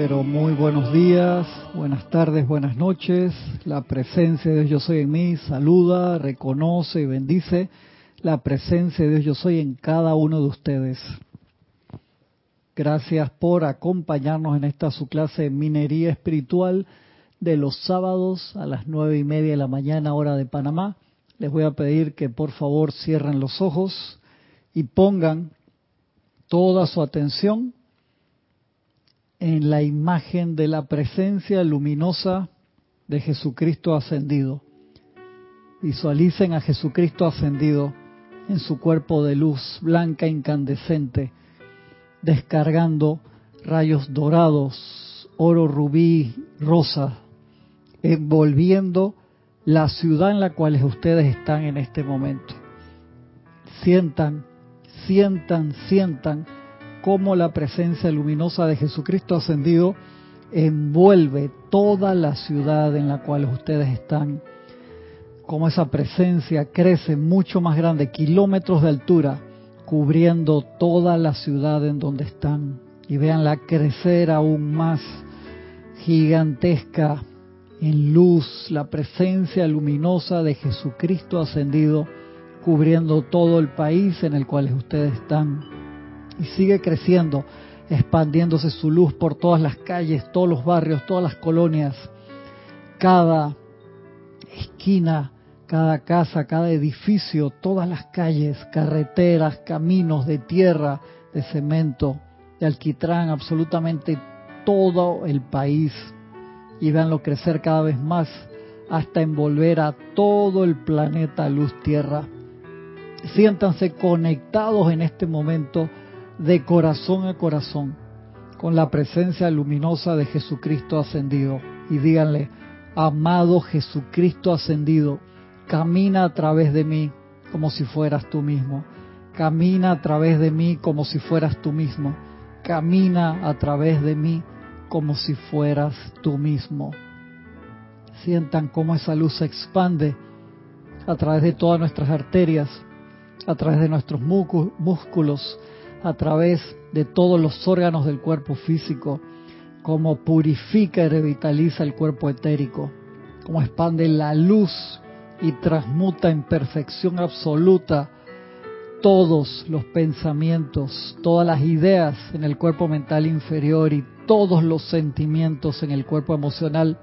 pero muy buenos días, buenas tardes, buenas noches. La presencia de Dios Yo Soy en mí saluda, reconoce y bendice la presencia de Dios Yo Soy en cada uno de ustedes. Gracias por acompañarnos en esta su clase minería espiritual de los sábados a las nueve y media de la mañana hora de Panamá. Les voy a pedir que por favor cierren los ojos y pongan toda su atención en la imagen de la presencia luminosa de Jesucristo ascendido. Visualicen a Jesucristo ascendido en su cuerpo de luz blanca incandescente, descargando rayos dorados, oro rubí, rosa, envolviendo la ciudad en la cual ustedes están en este momento. Sientan, sientan, sientan cómo la presencia luminosa de Jesucristo ascendido envuelve toda la ciudad en la cual ustedes están, cómo esa presencia crece mucho más grande, kilómetros de altura, cubriendo toda la ciudad en donde están. Y veanla crecer aún más gigantesca en luz, la presencia luminosa de Jesucristo ascendido, cubriendo todo el país en el cual ustedes están y sigue creciendo, expandiéndose su luz por todas las calles, todos los barrios, todas las colonias, cada esquina, cada casa, cada edificio, todas las calles, carreteras, caminos de tierra, de cemento, de alquitrán, absolutamente todo el país. Y véanlo crecer cada vez más hasta envolver a todo el planeta luz tierra. Siéntanse conectados en este momento de corazón a corazón con la presencia luminosa de Jesucristo ascendido. Y díganle, amado Jesucristo ascendido, camina a través de mí como si fueras tú mismo, camina a través de mí como si fueras tú mismo, camina a través de mí como si fueras tú mismo. Sientan cómo esa luz se expande a través de todas nuestras arterias, a través de nuestros músculos, a través de todos los órganos del cuerpo físico, como purifica y revitaliza el cuerpo etérico, como expande la luz y transmuta en perfección absoluta todos los pensamientos, todas las ideas en el cuerpo mental inferior y todos los sentimientos en el cuerpo emocional,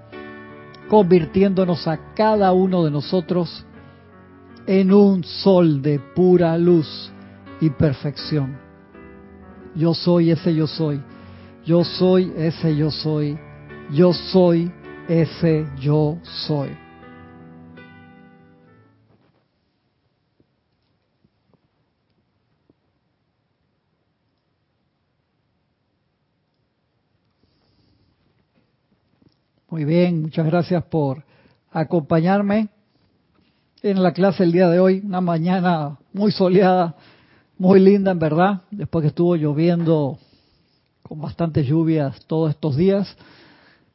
convirtiéndonos a cada uno de nosotros en un sol de pura luz y perfección. Yo soy ese yo soy. Yo soy ese yo soy. Yo soy ese yo soy. Muy bien, muchas gracias por acompañarme en la clase el día de hoy, una mañana muy soleada muy linda en verdad, después que estuvo lloviendo con bastantes lluvias todos estos días,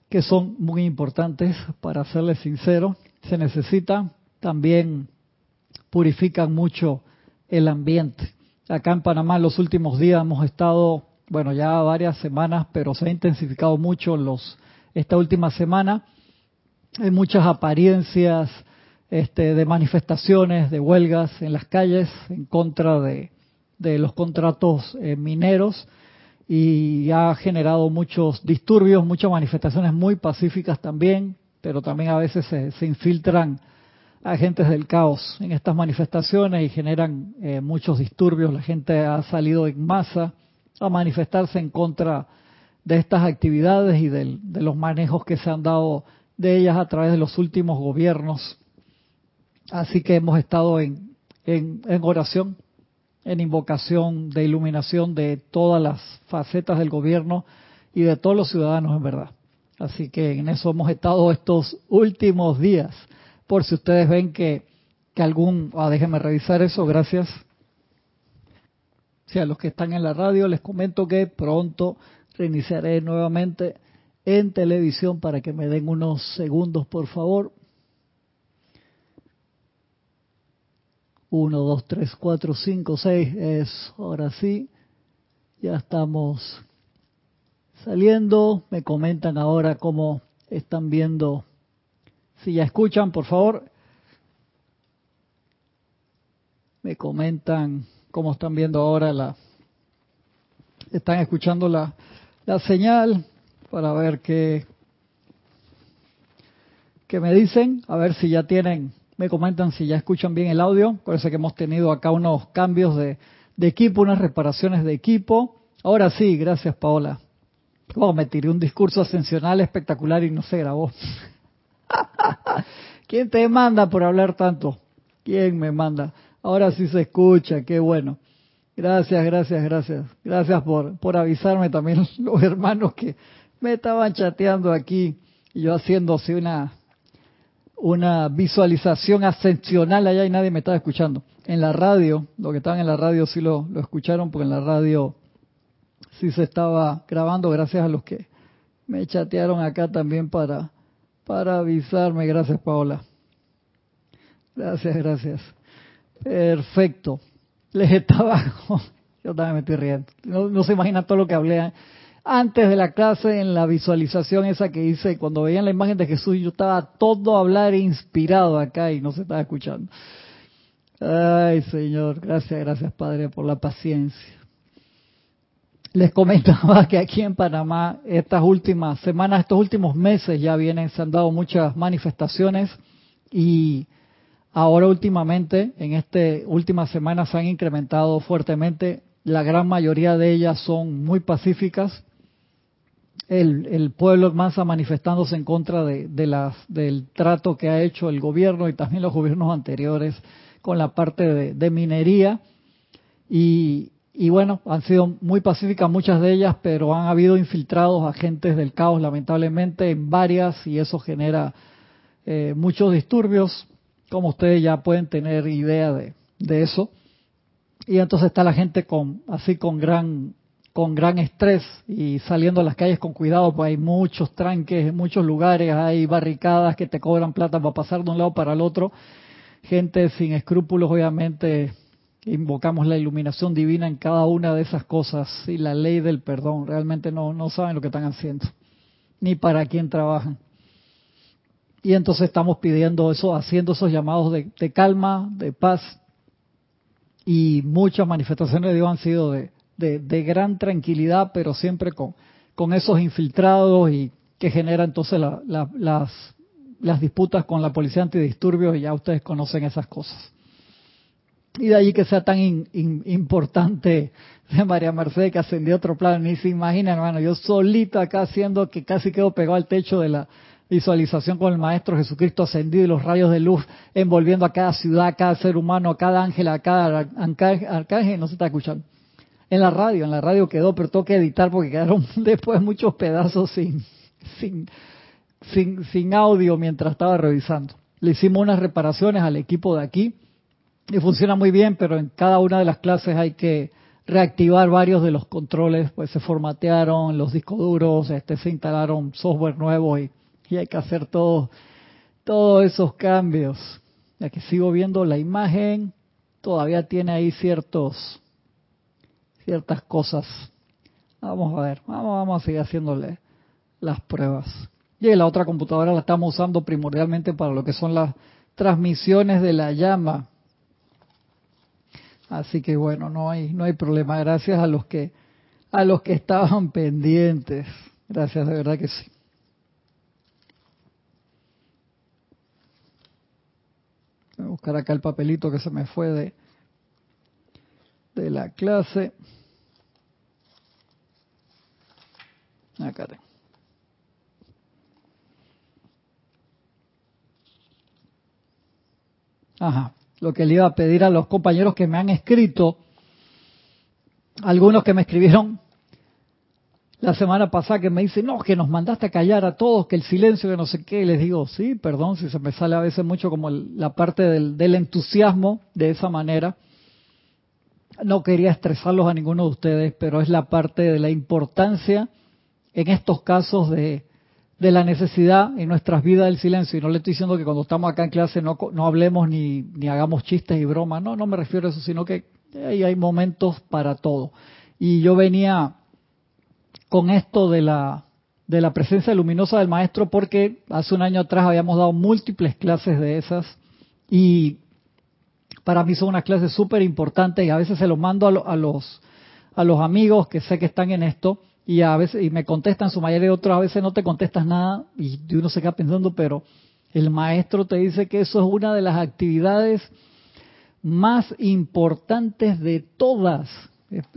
que son muy importantes, para serles sincero, se necesitan, también purifican mucho el ambiente. Acá en Panamá los últimos días hemos estado, bueno, ya varias semanas, pero se ha intensificado mucho los esta última semana. Hay muchas apariencias este, de manifestaciones, de huelgas en las calles en contra de, de los contratos eh, mineros y ha generado muchos disturbios, muchas manifestaciones muy pacíficas también, pero también a veces se, infiltran agentes del caos en estas manifestaciones y generan eh, muchos disturbios. La gente ha salido en masa a manifestarse en contra de estas actividades y de los manejos que se han dado de ellas a través de los últimos gobiernos. Así que hemos estado en, en oración en invocación de iluminación de todas las facetas del gobierno y de todos los ciudadanos en verdad. Así que en eso hemos estado estos últimos días. Por si ustedes ven que, que algún... Ah, déjenme revisar eso, gracias. Si a los que están en la radio les comento que pronto reiniciaré nuevamente en televisión para que me den unos segundos, por favor. 1, 2, 3, 4, 5, 6 es, ahora sí, ya estamos saliendo. Me comentan ahora cómo están viendo. Si ya escuchan, por favor. Me comentan cómo están viendo ahora la. Están escuchando la, la señal para ver qué, qué me dicen. A ver si ya tienen. Me comentan si ya escuchan bien el audio. Parece que hemos tenido acá unos cambios de, equipo, unas reparaciones de equipo. Ahora sí, gracias Paola. Oh, me tiré un discurso ascensional espectacular y no se grabó. ¿Quién te manda por hablar tanto? ¿Quién me manda? Ahora sí se escucha, qué bueno. Gracias, gracias, gracias. Gracias por, por avisarme también los hermanos que me estaban chateando aquí y yo haciendo así una, una visualización ascensional allá y nadie me estaba escuchando. En la radio, lo que estaban en la radio sí lo, lo escucharon porque en la radio sí se estaba grabando gracias a los que me chatearon acá también para, para avisarme. Gracias, Paola. Gracias, gracias. Perfecto. Les estaba... Yo también me estoy riendo. No, se imagina todo lo que hablé antes de la clase en la visualización esa que hice. Cuando veían la imagen de Jesús, yo estaba todo a hablar inspirado acá y no se estaba escuchando. Ay, Señor. Gracias, gracias, Padre, por la paciencia. Les comentaba que aquí en Panamá estas últimas semanas, estos últimos meses ya vienen, se han dado muchas manifestaciones y ahora últimamente, en estas últimas semanas se han incrementado fuertemente. La gran mayoría de ellas son muy pacíficas. El, el pueblo más manifestándose en contra de, las, del trato que ha hecho el gobierno y también los gobiernos anteriores con la parte de, de minería. Y, y bueno, han sido muy pacíficas muchas de ellas, pero han habido infiltrados agentes del caos lamentablemente en varias y eso genera eh, muchos disturbios, como ustedes ya pueden tener idea de, de eso. Y entonces está la gente con así con gran con gran estrés y saliendo a las calles con cuidado, pues hay muchos tranques en muchos lugares, hay barricadas que te cobran plata para pasar de un lado para el otro, gente sin escrúpulos obviamente invocamos la iluminación divina en cada una de esas cosas y la ley del perdón. Realmente no, no saben lo que están haciendo, ni para quién trabajan. Y entonces estamos pidiendo eso, haciendo esos llamados de, calma, de paz. Y muchas manifestaciones de Dios han sido de, de, gran tranquilidad, pero siempre con, esos infiltrados y que genera entonces las, las disputas con la policía antidisturbios y ya ustedes conocen esas cosas. Y de allí que sea tan importante de María Mercedes que ascendió a otro plano. Ni se imagina, hermano, yo solito acá haciendo que casi quedo pegado al techo de la visualización con el Maestro Jesucristo ascendido y los rayos de luz envolviendo a cada ciudad, a cada ser humano, a cada ángel, a cada arcángel, no se está escuchando. En la radio, en la radio quedó, pero tengo que editar porque quedaron después muchos pedazos sin, sin, sin, sin audio mientras estaba revisando. Le hicimos unas reparaciones al equipo de aquí y funciona muy bien, pero en cada una de las clases hay que reactivar varios de los controles, pues se formatearon los discos duros, este, se instalaron software nuevo y, hay que hacer todo, todos esos cambios. Ya que sigo viendo la imagen, todavía tiene ahí ciertos, ciertas cosas. Vamos a ver, vamos, vamos a seguir haciéndole las pruebas. Y la otra computadora la estamos usando primordialmente para lo que son las transmisiones de la llama Así que bueno, no hay no hay problema. Gracias a los que a los que estaban pendientes. Gracias, de verdad que sí. Voy a buscar acá el papelito que se me fue de de la clase. Acá tengo. Ajá lo que le iba a pedir a los compañeros que me han escrito, algunos que me escribieron la semana pasada que me dicen, no, que nos mandaste a callar a todos, que el silencio, que no sé qué, les digo, sí, perdón si se me sale a veces mucho como la parte del, del entusiasmo de esa manera. No quería estresarlos a ninguno de ustedes, pero es la parte de la importancia en estos casos de, de la necesidad en nuestras vidas del silencio. Y no le estoy diciendo que cuando estamos acá en clase no, no hablemos ni, ni hagamos chistes y bromas. No, no me refiero a eso, sino que hay, hay momentos para todo. Y yo venía con esto de la, de la presencia luminosa del maestro porque hace un año atrás habíamos dado múltiples clases de esas y para mí son unas clases súper importantes y a veces se los mando a, los a los amigos que sé que están en esto y a veces y me contestan su mayoría y otros a veces no te contestas nada y uno se queda pensando pero el maestro te dice que eso es una de las actividades más importantes de todas.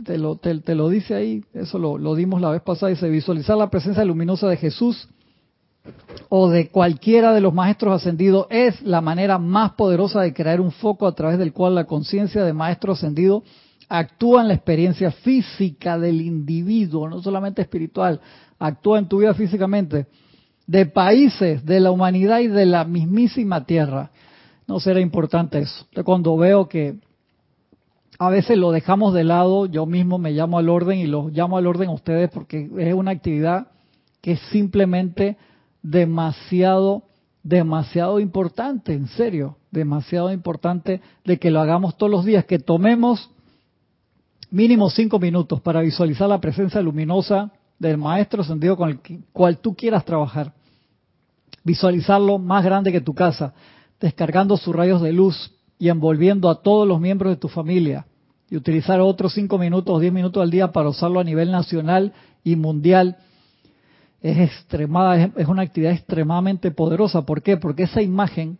Te lo, te, lo dice ahí, eso lo, lo, dimos la vez pasada, dice visualizar la presencia luminosa de Jesús o de cualquiera de los maestros ascendidos es la manera más poderosa de crear un foco a través del cual la conciencia de maestro ascendido actúa en la experiencia física del individuo, no solamente espiritual, actúa en tu vida físicamente, de países, de la humanidad y de la mismísima tierra. No será importante eso. cuando veo que a veces lo dejamos de lado, yo mismo me llamo al orden y los llamo al orden a ustedes porque es una actividad que simplemente demasiado, demasiado importante, en serio, demasiado importante de que lo hagamos todos los días, que tomemos mínimo cinco minutos para visualizar la presencia luminosa del maestro sentido con el cual tú quieras trabajar. Visualizarlo más grande que tu casa, descargando sus rayos de luz y envolviendo a todos los miembros de tu familia. Y utilizar otros cinco minutos o diez minutos al día para usarlo a nivel nacional y mundial es extremada, es una actividad extremadamente poderosa. ¿Por qué? Porque esa imagen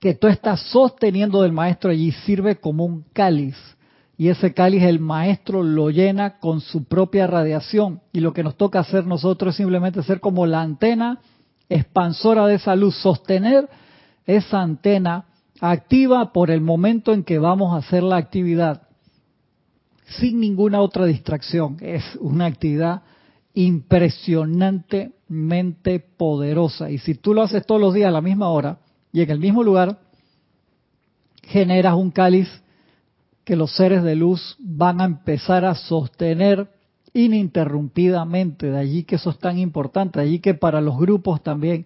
que tú estás sosteniendo del maestro allí sirve como un cáliz. Y ese cáliz el maestro lo llena con su propia radiación. Y lo que nos toca hacer nosotros es simplemente ser como la antena expansora de esa luz, sostener esa antena activa por el momento en que vamos a hacer la actividad, sin ninguna otra distracción. Es una actividad impresionantemente poderosa. Y si tú lo haces todos los días a la misma hora y en el mismo lugar, generas un cáliz que los seres de luz van a empezar a sostener ininterrumpidamente. De allí que eso es tan importante, de allí que para los grupos también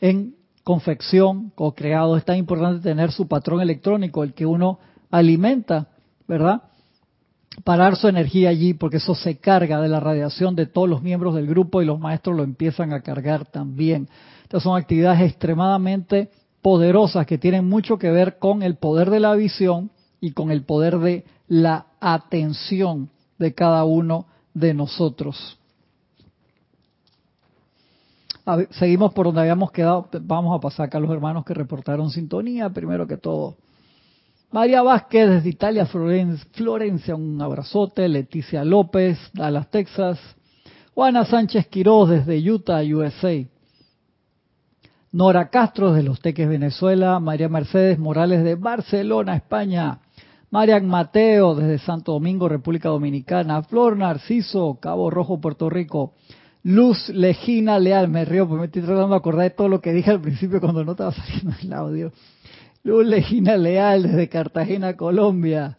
en confección o creado, es tan importante tener su patrón electrónico, el que uno alimenta, ¿verdad? Parar su energía allí, porque eso se carga de la radiación de todos los miembros del grupo y los maestros lo empiezan a cargar también. Estas son actividades extremadamente poderosas que tienen mucho que ver con el poder de la visión y con el poder de la atención de cada uno de nosotros seguimos por donde habíamos quedado. Vamos a pasar acá a los hermanos que reportaron sintonía, primero que todo. María Vázquez desde Italia, Florencia, un abrazote. Leticia López, Dallas, Texas. Juana Sánchez Quiroz desde Utah, USA. Nora Castro desde Los Teques, Venezuela. María Mercedes Morales de Barcelona, España. Marian Mateo desde Santo Domingo, República Dominicana. Flor Narciso, Cabo Rojo, Puerto Rico. Luz Legina Leal, me río porque me estoy tratando de acordar de todo lo que dije al principio cuando no estaba saliendo el audio. Luz Legina Leal desde Cartagena, Colombia.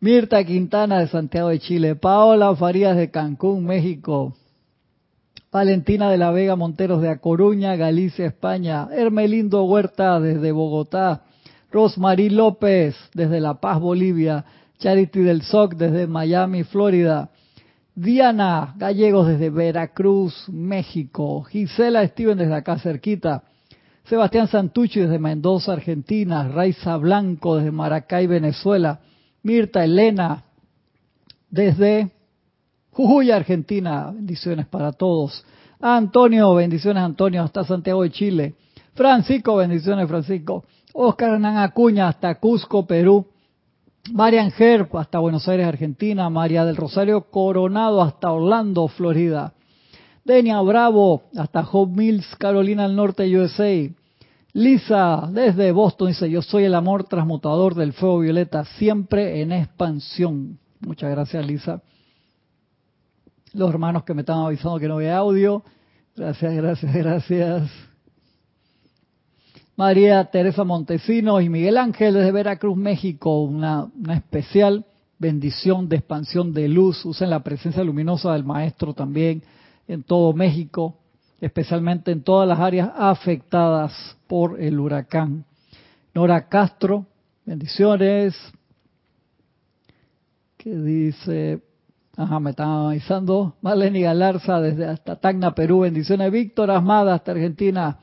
Mirta Quintana de Santiago de Chile. Paola Farías de Cancún, México. Valentina de la Vega Monteros de A Coruña, Galicia, España. Hermelindo Huerta desde Bogotá. Rosmarie López desde La Paz, Bolivia. Charity del SOC desde Miami, Florida. Diana Gallegos desde Veracruz, México. Gisela Steven desde acá cerquita. Sebastián Santucci desde Mendoza, Argentina. Raiza Blanco desde Maracay, Venezuela. Mirta Elena desde Jujuy, Argentina. Bendiciones para todos. Antonio, bendiciones Antonio, hasta Santiago de Chile. Francisco, bendiciones Francisco. Oscar Hernán Acuña, hasta Cusco, Perú. Marian Herb hasta Buenos Aires, Argentina. María del Rosario Coronado hasta Orlando, Florida. Denia Bravo hasta Hope Mills, Carolina del Norte, USA. Lisa desde Boston dice, yo soy el amor transmutador del fuego violeta, siempre en expansión. Muchas gracias, Lisa. Los hermanos que me están avisando que no había audio. Gracias, gracias, gracias. María Teresa Montesinos y Miguel Ángel desde Veracruz, México. Una, especial bendición de expansión de luz. Usen la presencia luminosa del Maestro también en todo México, especialmente en todas las áreas afectadas por el huracán. Nora Castro, bendiciones. Que dice Ajá, me están avisando. Marlene Galarza desde hasta Tacna, Perú. Bendiciones. Víctor Asmada hasta Argentina.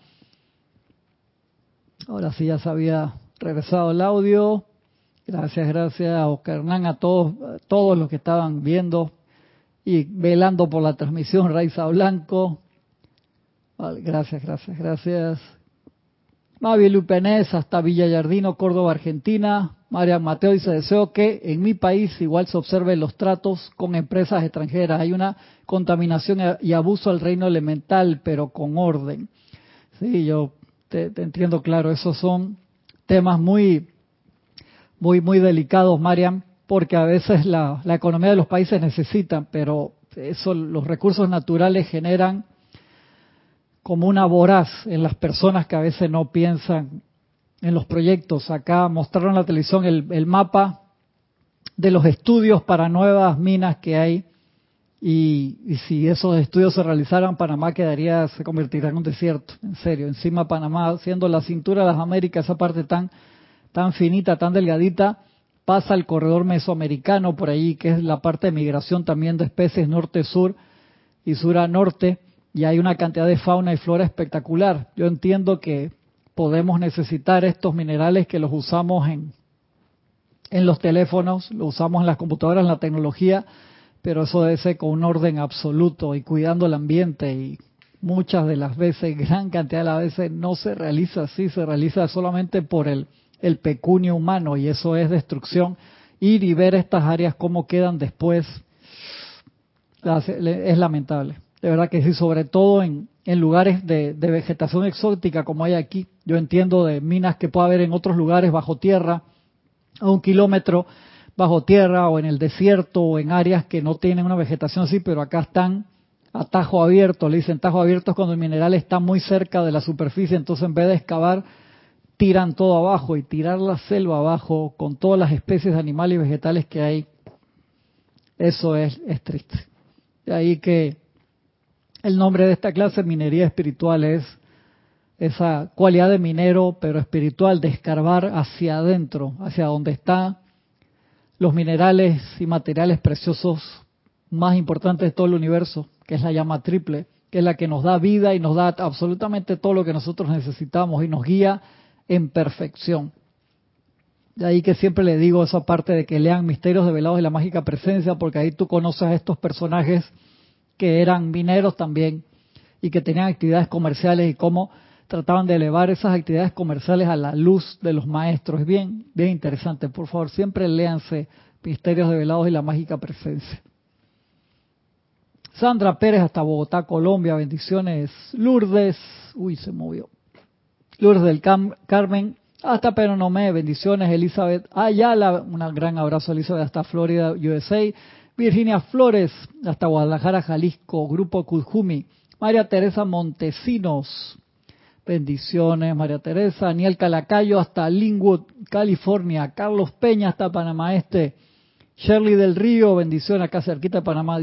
Ahora sí ya se había regresado el audio. Gracias, gracias a Oscar Hernán, a todos, todos los que estaban viendo y velando por la transmisión. Raiza Blanco. gracias, gracias, gracias. Mavi Lupenés hasta Villallardino, Córdoba, Argentina. Marian Mateo dice, deseo que en mi país igual se observen los tratos con empresas extranjeras. Hay una contaminación y abuso al reino elemental, pero con orden. Sí, yo te, entiendo claro, esos son temas muy, muy, muy delicados, Marian, porque a veces la, la economía de los países necesitan, pero eso, los recursos naturales generan como una voraz en las personas que a veces no piensan en los proyectos. Acá mostraron en la televisión el, mapa de los estudios para nuevas minas que hay y, si esos estudios se realizaran, Panamá quedaría, se convertiría en un desierto, en serio. Encima Panamá, siendo la cintura de las Américas, esa parte tan, tan finita, tan delgadita, pasa el corredor mesoamericano por ahí, que es la parte de migración también de especies norte-sur y sur a norte y hay una cantidad de fauna y flora espectacular. Yo entiendo que podemos necesitar estos minerales que los usamos en, en los teléfonos, los usamos en las computadoras, en la tecnología, pero eso debe ser con un orden absoluto y cuidando el ambiente y muchas de las veces, gran cantidad de las veces no se realiza así, se realiza solamente por el, el pecunio humano y eso es destrucción. Ir y ver estas áreas cómo quedan después es lamentable. De verdad que sí, sobre todo en, lugares de, vegetación exótica como hay aquí. Yo entiendo de minas que puede haber en otros lugares bajo tierra, a un kilómetro bajo tierra o en el desierto o en áreas que no tienen una vegetación así, pero acá están a tajo abierto, le dicen tajo abierto es cuando el mineral está muy cerca de la superficie, entonces en vez de excavar, tiran todo abajo y tirar la selva abajo con todas las especies de animales y vegetales que hay, eso es, es triste. De ahí que el nombre de esta clase, minería espiritual, es esa cualidad de minero, pero espiritual, de escarbar hacia adentro, hacia donde están los minerales y materiales preciosos más importantes de todo el universo, que es la llama triple, que es la que nos da vida y nos da absolutamente todo lo que nosotros necesitamos y nos guía en perfección. De ahí que siempre le digo esa parte de que lean Misterios Develados de la Mágica Presencia, porque ahí tú conoces a estos personajes que eran mineros también y que tenían actividades comerciales y cómo trataban de elevar esas actividades comerciales a la luz de los maestros. Es bien, bien interesante. Por favor, siempre léanse Misterios Develados y la Mágica Presencia. Sandra Pérez hasta Bogotá, Colombia. Bendiciones. Lourdes. Uy, se movió. Lourdes del Carmen. Hasta Peronomé. Bendiciones. Elizabeth Ayala. Un gran abrazo, Elizabeth, hasta Florida, USA. Virginia Flores, hasta Guadalajara, Jalisco, Grupo Cujumi, María Teresa Montesinos, bendiciones, María Teresa, Daniel Calacayo, hasta Linwood, California, Carlos Peña, hasta Panamá Este, Shirley del Río, bendiciones, acá cerquita de Panamá.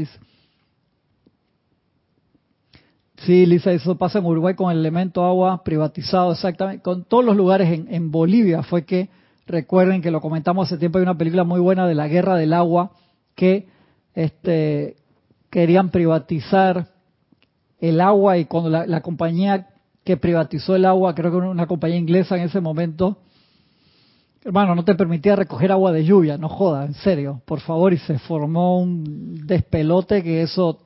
Sí, Lisa, eso pasa en Uruguay con el elemento agua privatizado, exactamente. Con todos los lugares en, Bolivia fue que, recuerden que lo comentamos hace tiempo, hay una película muy buena de la guerra del agua que este, querían privatizar el agua y cuando la, compañía que privatizó el agua, creo que una compañía inglesa en ese momento, hermano, no te permitía recoger agua de lluvia, no joda, en serio, por favor, y se formó un despelote que eso,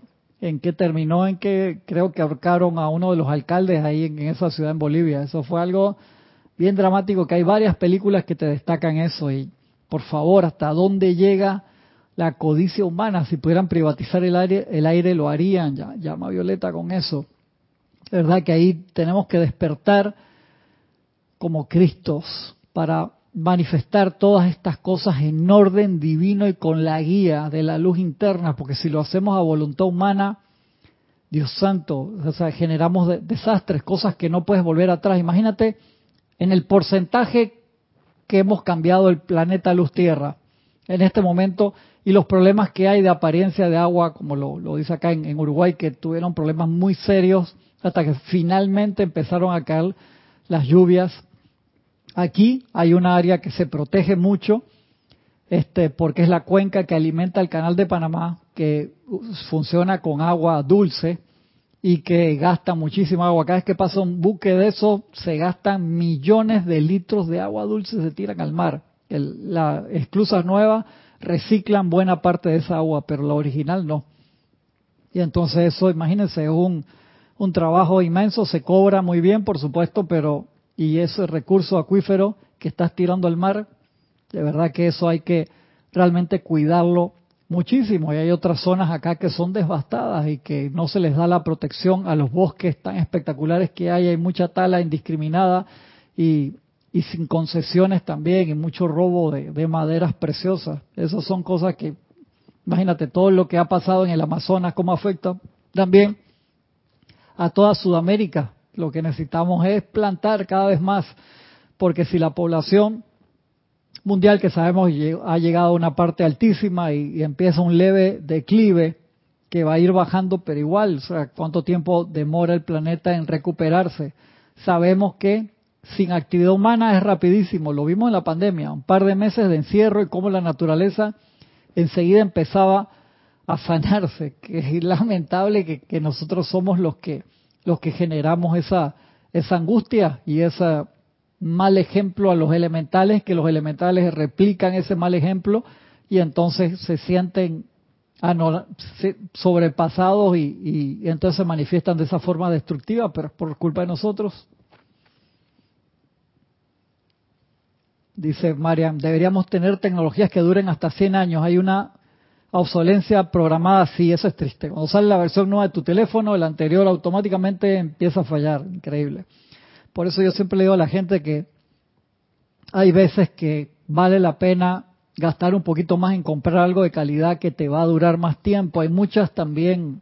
en que terminó en que creo que ahorcaron a uno de los alcaldes ahí en, esa ciudad en Bolivia, eso fue algo bien dramático, que hay varias películas que te destacan eso y por favor, hasta dónde llega la codicia humana. Si pudieran privatizar el aire, el aire lo harían. Ya, llama Violeta con eso. Es verdad que ahí tenemos que despertar como Cristos para manifestar todas estas cosas en orden divino y con la guía de la luz interna, porque si lo hacemos a voluntad humana, Dios santo, generamos desastres, cosas que no puedes volver atrás. Imagínate en el porcentaje que hemos cambiado el planeta Luz Tierra. En este momento y los problemas que hay de apariencia de agua, como lo, dice acá en, Uruguay, que tuvieron problemas muy serios hasta que finalmente empezaron a caer las lluvias. Aquí hay una área que se protege mucho, este, porque es la cuenca que alimenta el canal de Panamá, que funciona con agua dulce y que gasta muchísima agua. Cada vez que pasa un buque de eso, se gastan millones de litros de agua dulce, se tiran al mar. las esclusas nuevas reciclan buena parte de esa agua, pero la original no. Y entonces eso, imagínense, es un, un trabajo inmenso, se cobra muy bien, por supuesto, pero y ese recurso acuífero que estás tirando al mar, de verdad que eso hay que realmente cuidarlo muchísimo. Y hay otras zonas acá que son devastadas y que no se les da la protección a los bosques tan espectaculares que hay. Hay mucha tala indiscriminada y, y sin concesiones también y mucho robo de, de maderas preciosas. Esas son cosas que, imagínate, todo lo que ha pasado en el Amazonas, cómo afecta también a toda Sudamérica. Lo que necesitamos es plantar cada vez más, porque si la población mundial que sabemos ha llegado a una parte altísima y, empieza un leve declive que va a ir bajando, pero igual, o sea, ¿cuánto tiempo demora el planeta en recuperarse? Sabemos que sin actividad humana es rapidísimo, lo vimos en la pandemia, un par de meses de encierro y cómo la naturaleza enseguida empezaba a sanarse, que es lamentable que, que nosotros somos los que los que generamos esa esa angustia y esa mal ejemplo a los elementales, que los elementales replican ese mal ejemplo y entonces se sienten sobrepasados y, entonces se manifiestan de esa forma destructiva, pero por culpa de nosotros. Dice Marian, deberíamos tener tecnologías que duren hasta 100 años. Hay una obsolencia programada, sí, eso es triste. Cuando sale la versión nueva de tu teléfono, el anterior automáticamente empieza a fallar. Increíble. Por eso yo siempre le digo a la gente que hay veces que vale la pena gastar un poquito más en comprar algo de calidad que te va a durar más tiempo. Hay muchas también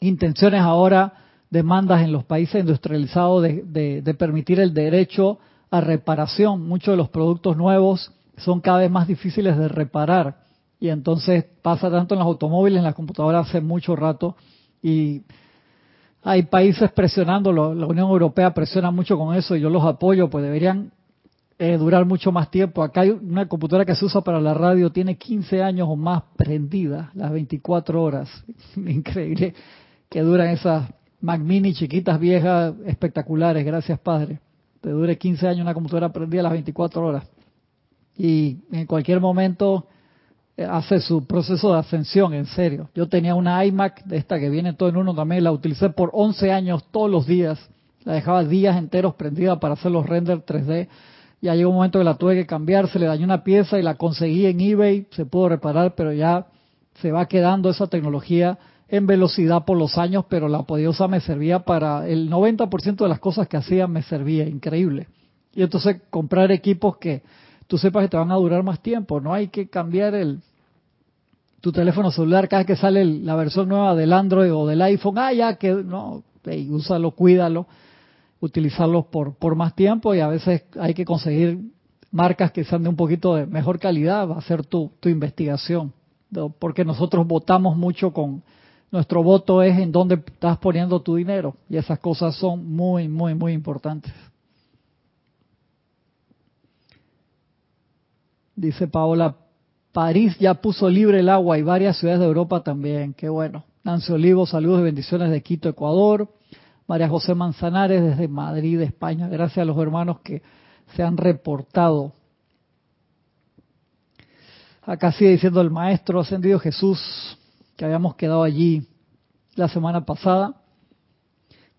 intenciones ahora, demandas en los países industrializados de, de permitir el derecho a reparación. Muchos de los productos nuevos son cada vez más difíciles de reparar. Y entonces pasa tanto en los automóviles, en las computadoras hace mucho rato. Y hay países presionando, la Unión Europea presiona mucho con eso y yo los apoyo, pues deberían eh, durar mucho más tiempo. Acá hay una computadora que se usa para la radio, tiene 15 años o más prendida, las 24 horas. Increíble que duran esas Mac Mini chiquitas, viejas, espectaculares, gracias Padre. Te dure 15 años una computadora prendida las 24 horas. Y en cualquier momento hace su proceso de ascensión, en serio. Yo tenía una iMac de esta que viene todo en uno también, la utilicé por 11 años todos los días. La dejaba días enteros prendida para hacer los renders 3D. Ya llegó un momento que la tuve que cambiar, se le dañó una pieza y la conseguí en eBay, se pudo reparar, pero ya se va quedando esa tecnología en velocidad por los años, pero la podiosa me servía para el 90% de las cosas que hacía me servía, increíble. Y entonces comprar equipos que tú sepas que te van a durar más tiempo, no hay que cambiar el, tu teléfono celular cada vez que sale la versión nueva del Android o del iPhone, ah, ya que no, úsalo, cuídalo, utilizarlos por, por más tiempo y a veces hay que conseguir marcas que sean de un poquito de mejor calidad, va a ser tu, tu investigación, porque nosotros votamos mucho con, nuestro voto es en dónde estás poniendo tu dinero y esas cosas son muy, muy, muy importantes. Dice Paola, París ya puso libre el agua y varias ciudades de Europa también. Qué bueno. Nancy Olivo, saludos y bendiciones de Quito, Ecuador. María José Manzanares desde Madrid, España. Gracias a los hermanos que se han reportado. Acá sigue diciendo el Maestro Ascendido Jesús, que habíamos quedado allí la semana pasada.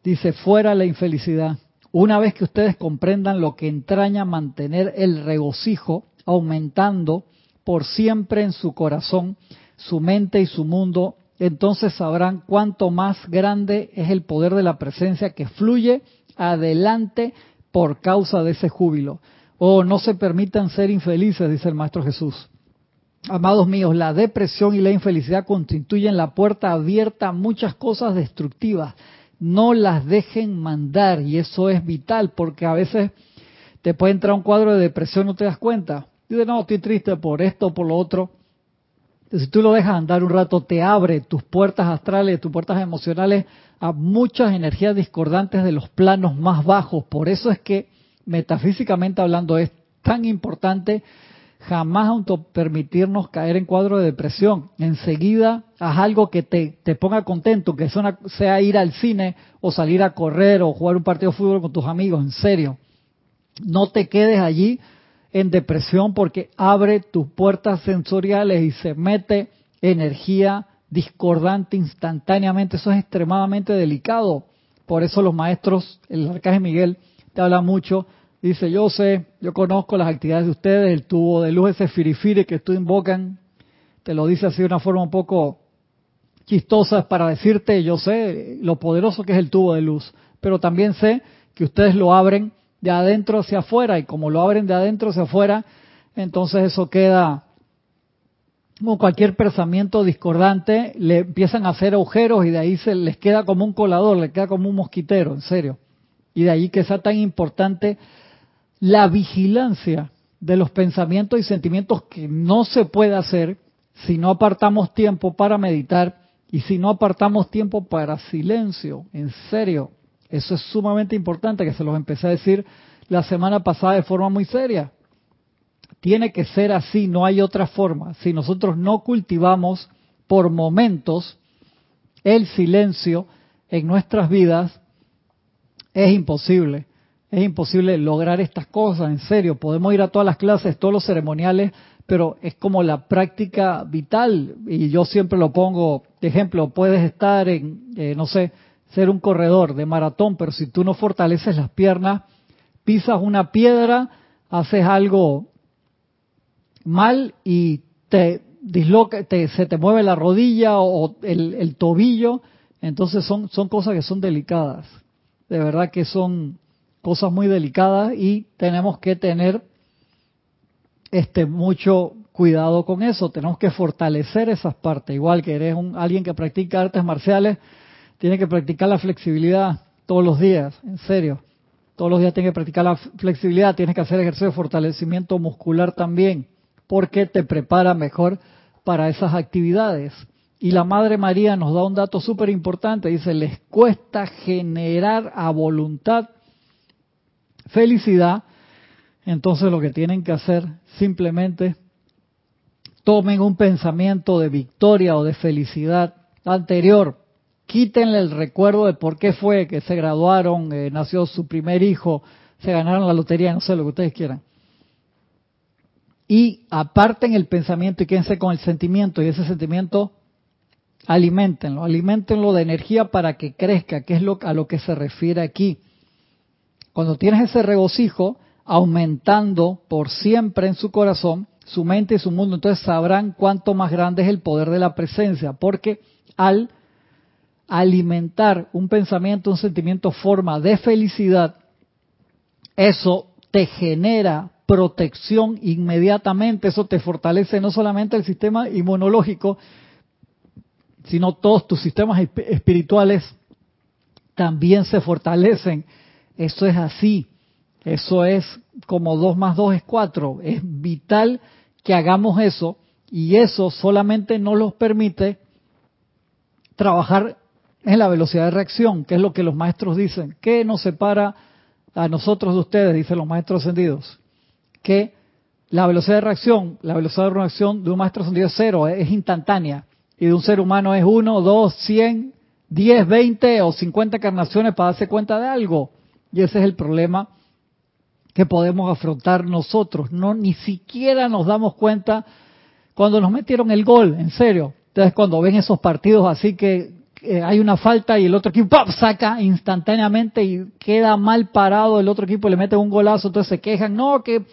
Dice, fuera la infelicidad. Una vez que ustedes comprendan lo que entraña mantener el regocijo aumentando por siempre en su corazón, su mente y su mundo, entonces sabrán cuánto más grande es el poder de la presencia que fluye adelante por causa de ese júbilo. Oh, no se permitan ser infelices, dice el Maestro Jesús. Amados míos, la depresión y la infelicidad constituyen la puerta abierta a muchas cosas destructivas. No las dejen mandar y eso es vital porque a veces te puede entrar un cuadro de depresión, no te das cuenta. Dice, no, estoy triste por esto, por lo otro. Si tú lo dejas andar un rato, te abre tus puertas astrales, tus puertas emocionales a muchas energías discordantes de los planos más bajos. Por eso es que, metafísicamente hablando, es tan importante jamás auto permitirnos caer en cuadro de depresión. Enseguida haz algo que te, te ponga contento, que sea, sea ir al cine o salir a correr o jugar un partido de fútbol con tus amigos, en serio. No te quedes allí en depresión porque abre tus puertas sensoriales y se mete energía discordante instantáneamente. Eso es extremadamente delicado. Por eso los maestros, el arcángel Miguel te habla mucho Dice, yo sé, yo conozco las actividades de ustedes, el tubo de luz, ese firifiri que tú invocan, te lo dice así de una forma un poco chistosa para decirte, yo sé lo poderoso que es el tubo de luz, pero también sé que ustedes lo abren de adentro hacia afuera y como lo abren de adentro hacia afuera, entonces eso queda como cualquier pensamiento discordante, le empiezan a hacer agujeros y de ahí se les queda como un colador, le queda como un mosquitero, en serio. Y de ahí que sea tan importante la vigilancia de los pensamientos y sentimientos que no se puede hacer si no apartamos tiempo para meditar y si no apartamos tiempo para silencio. En serio, eso es sumamente importante que se los empecé a decir la semana pasada de forma muy seria. Tiene que ser así, no hay otra forma. Si nosotros no cultivamos por momentos el silencio en nuestras vidas, es imposible es imposible lograr estas cosas, en serio. Podemos ir a todas las clases, todos los ceremoniales, pero es como la práctica vital. Y yo siempre lo pongo de ejemplo. Puedes estar en, eh, no sé, ser un corredor de maratón, pero si tú no fortaleces las piernas, pisas una piedra, haces algo mal y te disloca, se te mueve la rodilla o el, el tobillo. Entonces son, son cosas que son delicadas. De verdad que son cosas muy delicadas y tenemos que tener este mucho cuidado con eso, tenemos que fortalecer esas partes, igual que eres un, alguien que practica artes marciales, tiene que practicar la flexibilidad todos los días, en serio. Todos los días tienes que practicar la flexibilidad, tienes que hacer ejercicio de fortalecimiento muscular también, porque te prepara mejor para esas actividades. Y la Madre María nos da un dato súper importante, dice, les cuesta generar a voluntad felicidad, entonces lo que tienen que hacer simplemente tomen un pensamiento de victoria o de felicidad anterior, quítenle el recuerdo de por qué fue que se graduaron, eh, nació su primer hijo, se ganaron la lotería, no sé lo que ustedes quieran. Y aparten el pensamiento y quédense con el sentimiento y ese sentimiento alimentenlo, alimentenlo de energía para que crezca, que es lo, a lo que se refiere aquí. Cuando tienes ese regocijo aumentando por siempre en su corazón, su mente y su mundo, entonces sabrán cuánto más grande es el poder de la presencia, porque al alimentar un pensamiento, un sentimiento, forma de felicidad, eso te genera protección inmediatamente, eso te fortalece no solamente el sistema inmunológico, sino todos tus sistemas espirituales también se fortalecen eso es así. Eso es como 2 más 2 es 4. Es vital que hagamos eso y eso solamente nos los permite trabajar en la velocidad de reacción, que es lo que los maestros dicen. ¿Qué nos separa a nosotros de ustedes? Dicen los maestros ascendidos. Que la velocidad de reacción, la velocidad de reacción de un maestro ascendido es cero, es instantánea. Y de un ser humano es 1, 2, 100, 10, 20 o 50 encarnaciones para darse cuenta de algo. Y ese es el problema que podemos afrontar nosotros. No, ni siquiera nos damos cuenta cuando nos metieron el gol, en serio. Entonces cuando ven esos partidos así que hay una falta y el otro equipo saca instantáneamente y queda mal parado el otro equipo le mete un golazo, entonces se quejan, no que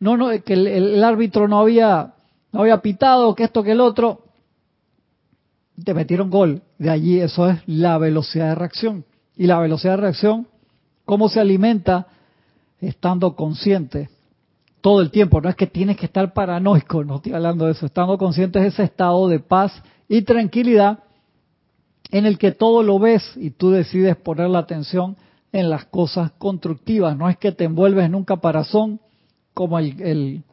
no no que el, el árbitro no había no había pitado, que esto que el otro te metieron gol. De allí eso es la velocidad de reacción. Y la velocidad de reacción ¿Cómo se alimenta? Estando consciente todo el tiempo. No es que tienes que estar paranoico, no estoy hablando de eso. Estando consciente es ese estado de paz y tranquilidad en el que todo lo ves y tú decides poner la atención en las cosas constructivas. No es que te envuelves en un caparazón como el,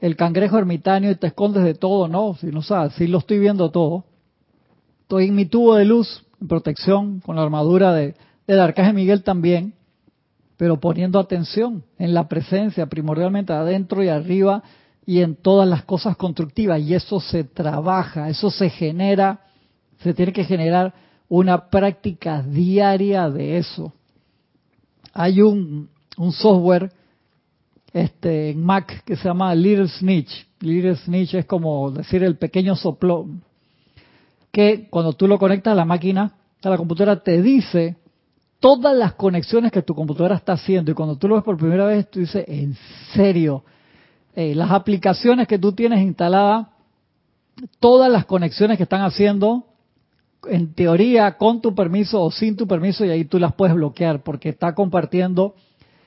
el, cangrejo ermitaño y te escondes de todo, no, si no sabes, si lo estoy viendo todo. Estoy en mi tubo de luz, en protección, con la armadura de, del Arcángel Miguel también, pero poniendo atención en la presencia, primordialmente adentro y arriba, y en todas las cosas constructivas. Y eso se trabaja, eso se genera, se tiene que generar una práctica diaria de eso. Hay un, un software este, en Mac que se llama Little Snitch. Little Snitch es como decir el pequeño soplón, que cuando tú lo conectas a la máquina, a la computadora, te dice todas las conexiones que tu computadora está haciendo. Y cuando tú lo ves por primera vez, tú dices, en serio, eh, las aplicaciones que tú tienes instaladas, todas las conexiones que están haciendo, en teoría, con tu permiso o sin tu permiso, y ahí tú las puedes bloquear porque está compartiendo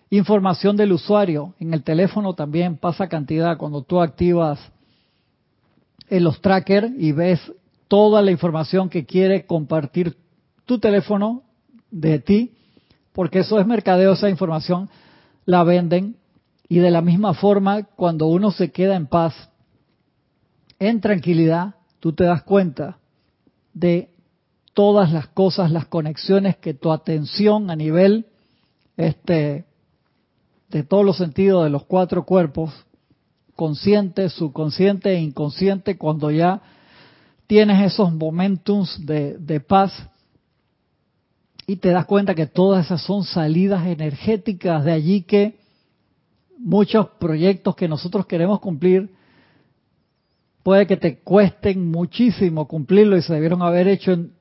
información del usuario. En el teléfono también pasa cantidad cuando tú activas en los trackers y ves toda la información que quiere compartir tu teléfono de ti, porque eso es mercadeo, esa información la venden y de la misma forma cuando uno se queda en paz, en tranquilidad, tú te das cuenta de todas las cosas, las conexiones que tu atención a nivel este de todos los sentidos de los cuatro cuerpos, consciente, subconsciente e inconsciente, cuando ya tienes esos momentums de, paz y te das cuenta que todas esas son salidas energéticas de allí que muchos proyectos que nosotros queremos cumplir puede que te cuesten muchísimo cumplirlo y se debieron haber hecho en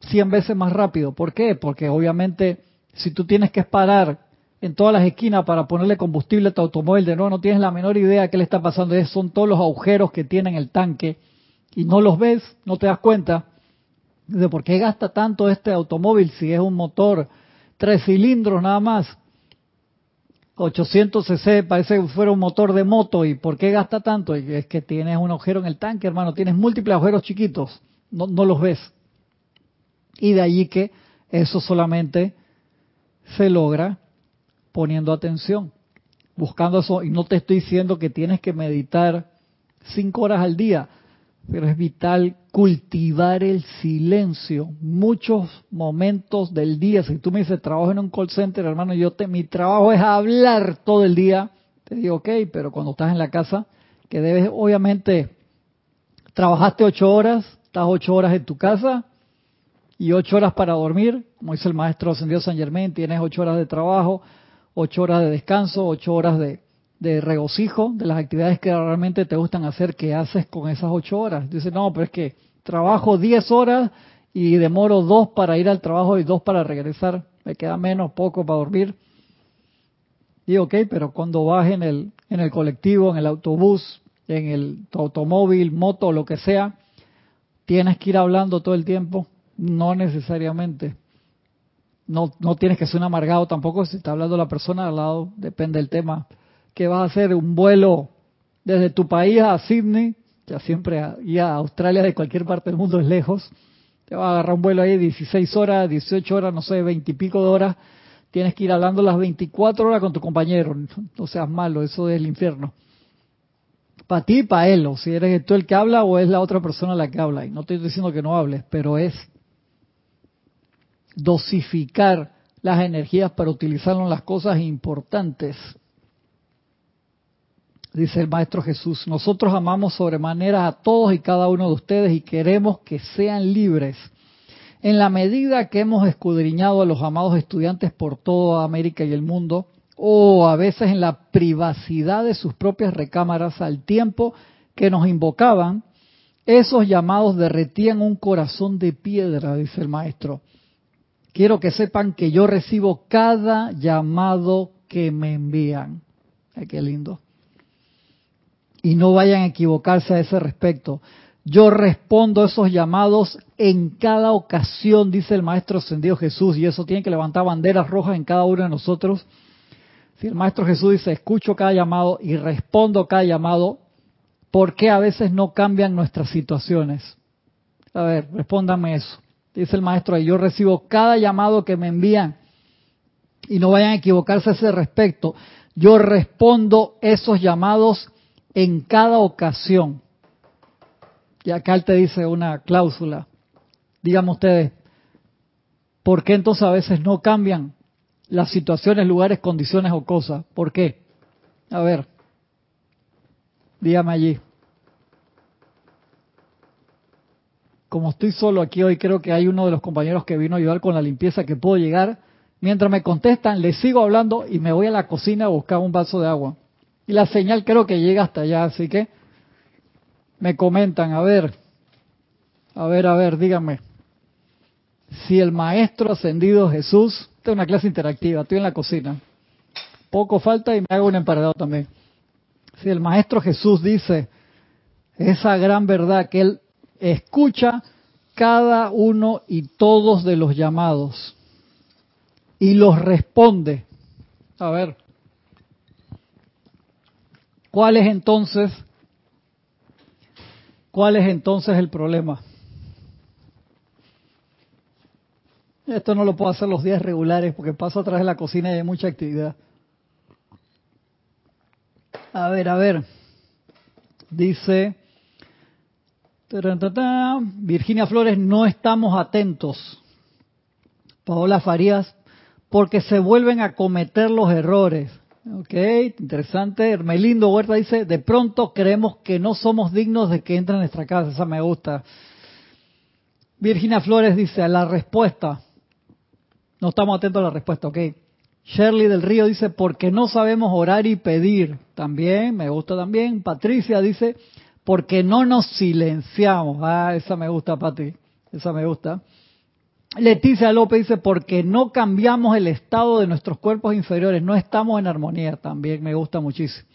100 veces más rápido. ¿Por qué? Porque obviamente si tú tienes que parar en todas las esquinas para ponerle combustible a tu automóvil, de nuevo no tienes la menor idea qué le está pasando, son todos los agujeros que tiene el tanque y no los ves, no te das cuenta de por qué gasta tanto este automóvil si es un motor tres cilindros nada más. 800 cc parece que fuera un motor de moto y por qué gasta tanto es que tienes un agujero en el tanque hermano tienes múltiples agujeros chiquitos no, no los ves y de allí que eso solamente se logra poniendo atención, buscando eso. Y no te estoy diciendo que tienes que meditar cinco horas al día, pero es vital cultivar el silencio. Muchos momentos del día. Si tú me dices trabajo en un call center, hermano, yo te, mi trabajo es hablar todo el día. Te digo, ok, pero cuando estás en la casa, que debes, obviamente, trabajaste ocho horas, estás ocho horas en tu casa y ocho horas para dormir, como dice el maestro ascendido San Germán, tienes ocho horas de trabajo, ocho horas de descanso, ocho horas de, regocijo de las actividades que realmente te gustan hacer, ¿qué haces con esas ocho horas? Dice, no, pero es que trabajo diez horas y demoro dos para ir al trabajo y dos para regresar, me queda menos, poco para dormir. Y ok, pero cuando vas en el, en el colectivo, en el autobús, en el automóvil, moto, lo que sea, tienes que ir hablando todo el tiempo, no necesariamente no, no tienes que ser un amargado tampoco si está hablando la persona al lado, depende del tema. que vas a hacer? ¿Un vuelo desde tu país a Sydney? Ya siempre ir a Australia de cualquier parte del mundo es lejos. Te vas a agarrar un vuelo ahí 16 horas, 18 horas, no sé, 20 y pico de horas. Tienes que ir hablando las 24 horas con tu compañero. No seas malo, eso es el infierno. Para ti y para él, o si eres tú el que habla o es la otra persona la que habla. Y no estoy diciendo que no hables, pero es dosificar las energías para utilizarlo en las cosas importantes. Dice el Maestro Jesús, nosotros amamos sobremanera a todos y cada uno de ustedes y queremos que sean libres. En la medida que hemos escudriñado a los amados estudiantes por toda América y el mundo, o a veces en la privacidad de sus propias recámaras al tiempo que nos invocaban, esos llamados derretían un corazón de piedra, dice el maestro quiero que sepan que yo recibo cada llamado que me envían. Ay, qué lindo. Y no vayan a equivocarse a ese respecto. Yo respondo esos llamados en cada ocasión, dice el Maestro Ascendido Jesús, y eso tiene que levantar banderas rojas en cada uno de nosotros. Si el Maestro Jesús dice, escucho cada llamado y respondo cada llamado, ¿por qué a veces no cambian nuestras situaciones? A ver, respóndame eso dice el maestro, y yo recibo cada llamado que me envían y no vayan a equivocarse a ese respecto. Yo respondo esos llamados en cada ocasión. Y acá él te dice una cláusula. Díganme ustedes, ¿por qué entonces a veces no cambian las situaciones, lugares, condiciones o cosas? ¿Por qué? A ver. Dígame allí. Como estoy solo aquí hoy, creo que hay uno de los compañeros que vino a ayudar con la limpieza que puedo llegar. Mientras me contestan, les sigo hablando y me voy a la cocina a buscar un vaso de agua. Y la señal creo que llega hasta allá, así que me comentan, a ver, a ver, a ver, díganme. Si el maestro ascendido Jesús, esta es una clase interactiva, estoy en la cocina. Poco falta y me hago un emparedado también. Si el maestro Jesús dice esa gran verdad que él escucha cada uno y todos de los llamados y los responde. A ver, ¿cuál es entonces cuál es entonces el problema? Esto no lo puedo hacer los días regulares porque paso atrás de la cocina y hay mucha actividad. A ver, a ver. Dice Virginia Flores, no estamos atentos. Paola Farías, porque se vuelven a cometer los errores. Ok, interesante. Hermelindo Huerta dice, de pronto creemos que no somos dignos de que entre en nuestra casa. Esa me gusta. Virginia Flores dice, a la respuesta. No estamos atentos a la respuesta, ok. Shirley del Río dice, porque no sabemos orar y pedir. También, me gusta también. Patricia dice, porque no nos silenciamos. Ah, esa me gusta, Pati. Esa me gusta. Leticia López dice, porque no cambiamos el estado de nuestros cuerpos inferiores, no estamos en armonía. También me gusta muchísimo.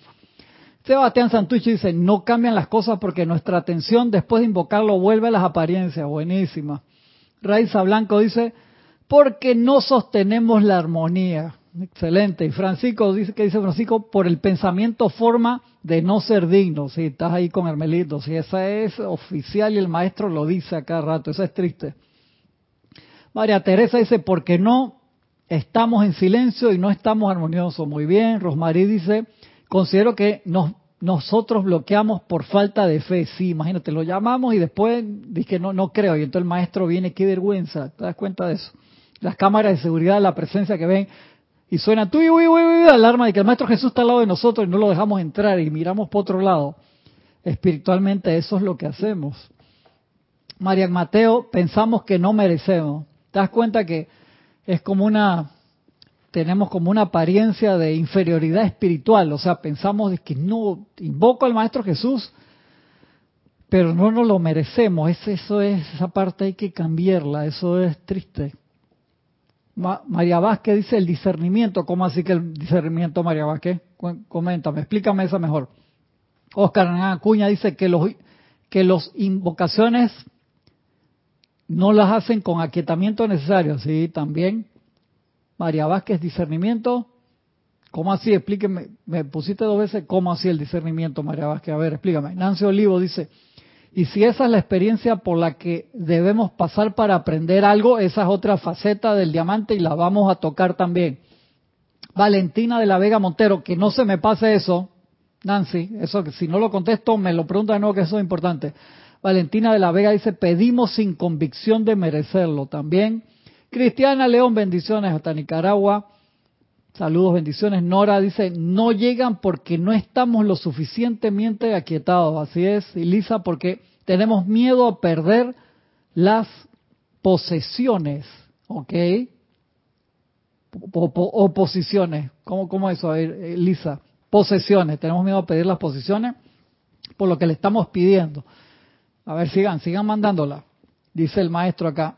Sebastián Santucci dice, no cambian las cosas porque nuestra atención después de invocarlo vuelve a las apariencias. Buenísima. Raiza Blanco dice, porque no sostenemos la armonía. Excelente. Y Francisco dice que dice Francisco por el pensamiento forma de no ser digno. Si estás ahí con Hermelito, si esa es oficial y el maestro lo dice a cada rato, eso es triste. María Teresa dice porque no estamos en silencio y no estamos armoniosos. Muy bien. Rosmarí dice considero que nos, nosotros bloqueamos por falta de fe. Sí, imagínate, lo llamamos y después dice no no creo y entonces el maestro viene, qué vergüenza. ¿Te das cuenta de eso? Las cámaras de seguridad, la presencia que ven y suena tu alarma de que el Maestro Jesús está al lado de nosotros y no lo dejamos entrar y miramos por otro lado. Espiritualmente eso es lo que hacemos. María Mateo, pensamos que no merecemos. ¿Te das cuenta que es como una, tenemos como una apariencia de inferioridad espiritual? O sea, pensamos que no, invoco al Maestro Jesús, pero no nos lo merecemos. eso es, esa parte hay que cambiarla, eso es triste. María Vázquez dice el discernimiento. ¿Cómo así que el discernimiento, María Vázquez? Coméntame, explícame esa mejor. Oscar Acuña dice que los, que los invocaciones no las hacen con aquietamiento necesario. Sí, también. María Vázquez, discernimiento. ¿Cómo así? Explíqueme. Me pusiste dos veces. ¿Cómo así el discernimiento, María Vázquez? A ver, explícame. Nancy Olivo dice, y si esa es la experiencia por la que debemos pasar para aprender algo, esa es otra faceta del diamante y la vamos a tocar también. Valentina de la Vega Montero, que no se me pase eso, Nancy, eso que si no lo contesto me lo pregunta de nuevo que eso es importante. Valentina de la Vega dice, pedimos sin convicción de merecerlo también. Cristiana León, bendiciones hasta Nicaragua. Saludos, bendiciones. Nora dice, no llegan porque no estamos lo suficientemente aquietados. Así es. Lisa, porque tenemos miedo a perder las posesiones. ¿Ok? O, posiciones. ¿Cómo, ¿Cómo eso? A ver, eh, Lisa. Posesiones. Tenemos miedo a pedir las posiciones por lo que le estamos pidiendo. A ver, sigan, sigan mandándola. Dice el maestro acá.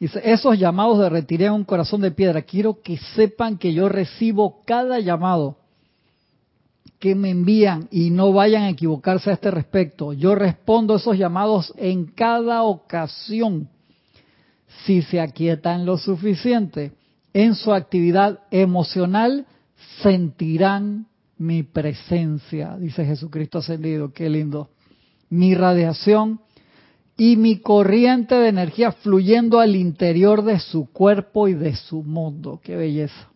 Dice, esos llamados de retiré un corazón de piedra. Quiero que sepan que yo recibo cada llamado que me envían y no vayan a equivocarse a este respecto. Yo respondo esos llamados en cada ocasión si se aquietan lo suficiente. En su actividad emocional sentirán mi presencia, dice Jesucristo ascendido. Qué lindo. Mi radiación y mi corriente de energía fluyendo al interior de su cuerpo y de su mundo. Qué belleza.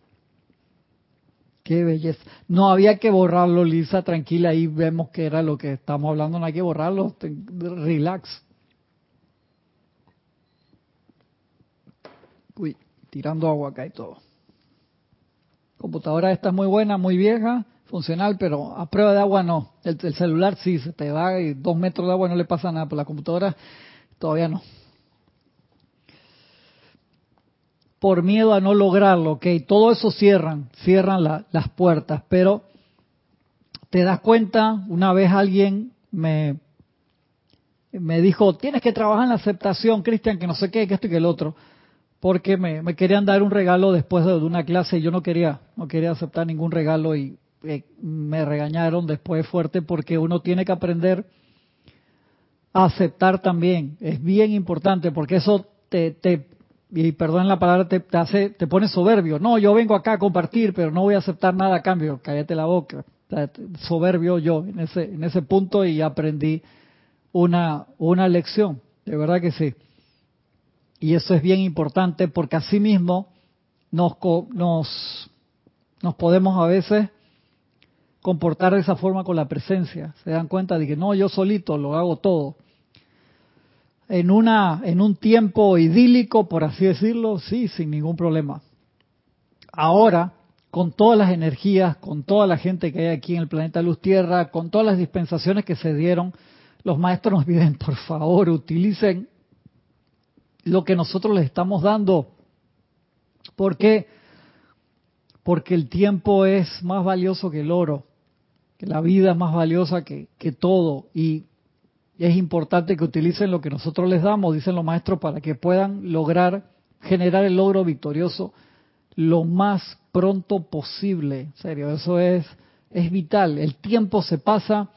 Qué belleza. No había que borrarlo, Lisa, tranquila, ahí vemos que era lo que estamos hablando, no hay que borrarlo, relax. Uy, tirando agua acá y todo. Computadora esta es muy buena, muy vieja, funcional, pero a prueba de agua no. El, celular sí, se te va y dos metros de agua no le pasa nada, pero la computadora todavía no. Por miedo a no lograrlo, ok, todo eso cierran, cierran las puertas, pero te das cuenta, una vez alguien me, me dijo, tienes que trabajar en la aceptación, Cristian, que no sé qué, que esto y que el otro porque me, querían dar un regalo después de una clase y yo no quería, no quería aceptar ningún regalo y eh, me regañaron después fuerte porque uno tiene que aprender a aceptar también. Es bien importante porque eso te, te y perdón la palabra, te, te, hace, te pone soberbio. No, yo vengo acá a compartir, pero no voy a aceptar nada a cambio. Cállate la boca. Soberbio yo en ese, en ese punto y aprendí una, una lección. De verdad que sí. Y eso es bien importante porque así mismo nos, nos, nos podemos a veces comportar de esa forma con la presencia. Se dan cuenta de que no, yo solito lo hago todo. En, una, en un tiempo idílico, por así decirlo, sí, sin ningún problema. Ahora, con todas las energías, con toda la gente que hay aquí en el planeta Luz Tierra, con todas las dispensaciones que se dieron, los maestros nos piden, por favor, utilicen lo que nosotros les estamos dando. ¿Por qué? Porque el tiempo es más valioso que el oro, que la vida es más valiosa que, que todo y es importante que utilicen lo que nosotros les damos, dicen los maestros, para que puedan lograr generar el logro victorioso lo más pronto posible. En serio, eso es, es vital. El tiempo se pasa,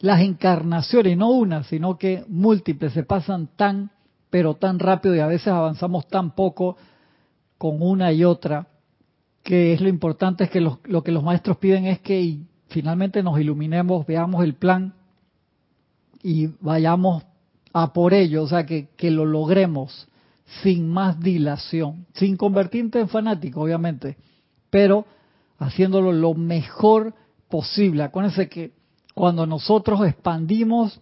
las encarnaciones, no una, sino que múltiples, se pasan tan pero tan rápido y a veces avanzamos tan poco con una y otra, que es lo importante es que lo, que los maestros piden es que finalmente nos iluminemos, veamos el plan y vayamos a por ello, o sea, que, que lo logremos sin más dilación, sin convertirte en fanático, obviamente, pero haciéndolo lo mejor posible. Acuérdense que cuando nosotros expandimos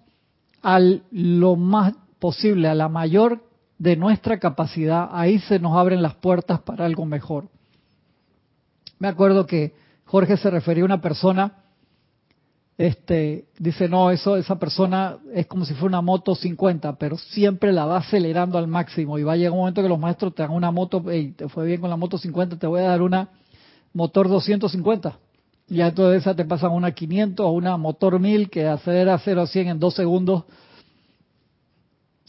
al lo más posible, a la mayor de nuestra capacidad, ahí se nos abren las puertas para algo mejor. Me acuerdo que Jorge se refería a una persona, este, dice, no, eso, esa persona es como si fuera una moto 50, pero siempre la va acelerando al máximo y va a llegar un momento que los maestros te dan una moto, hey, te fue bien con la moto 50, te voy a dar una motor 250. Y ya entonces esa te pasan una 500 o una motor 1000 que acelera 0 a 100 en dos segundos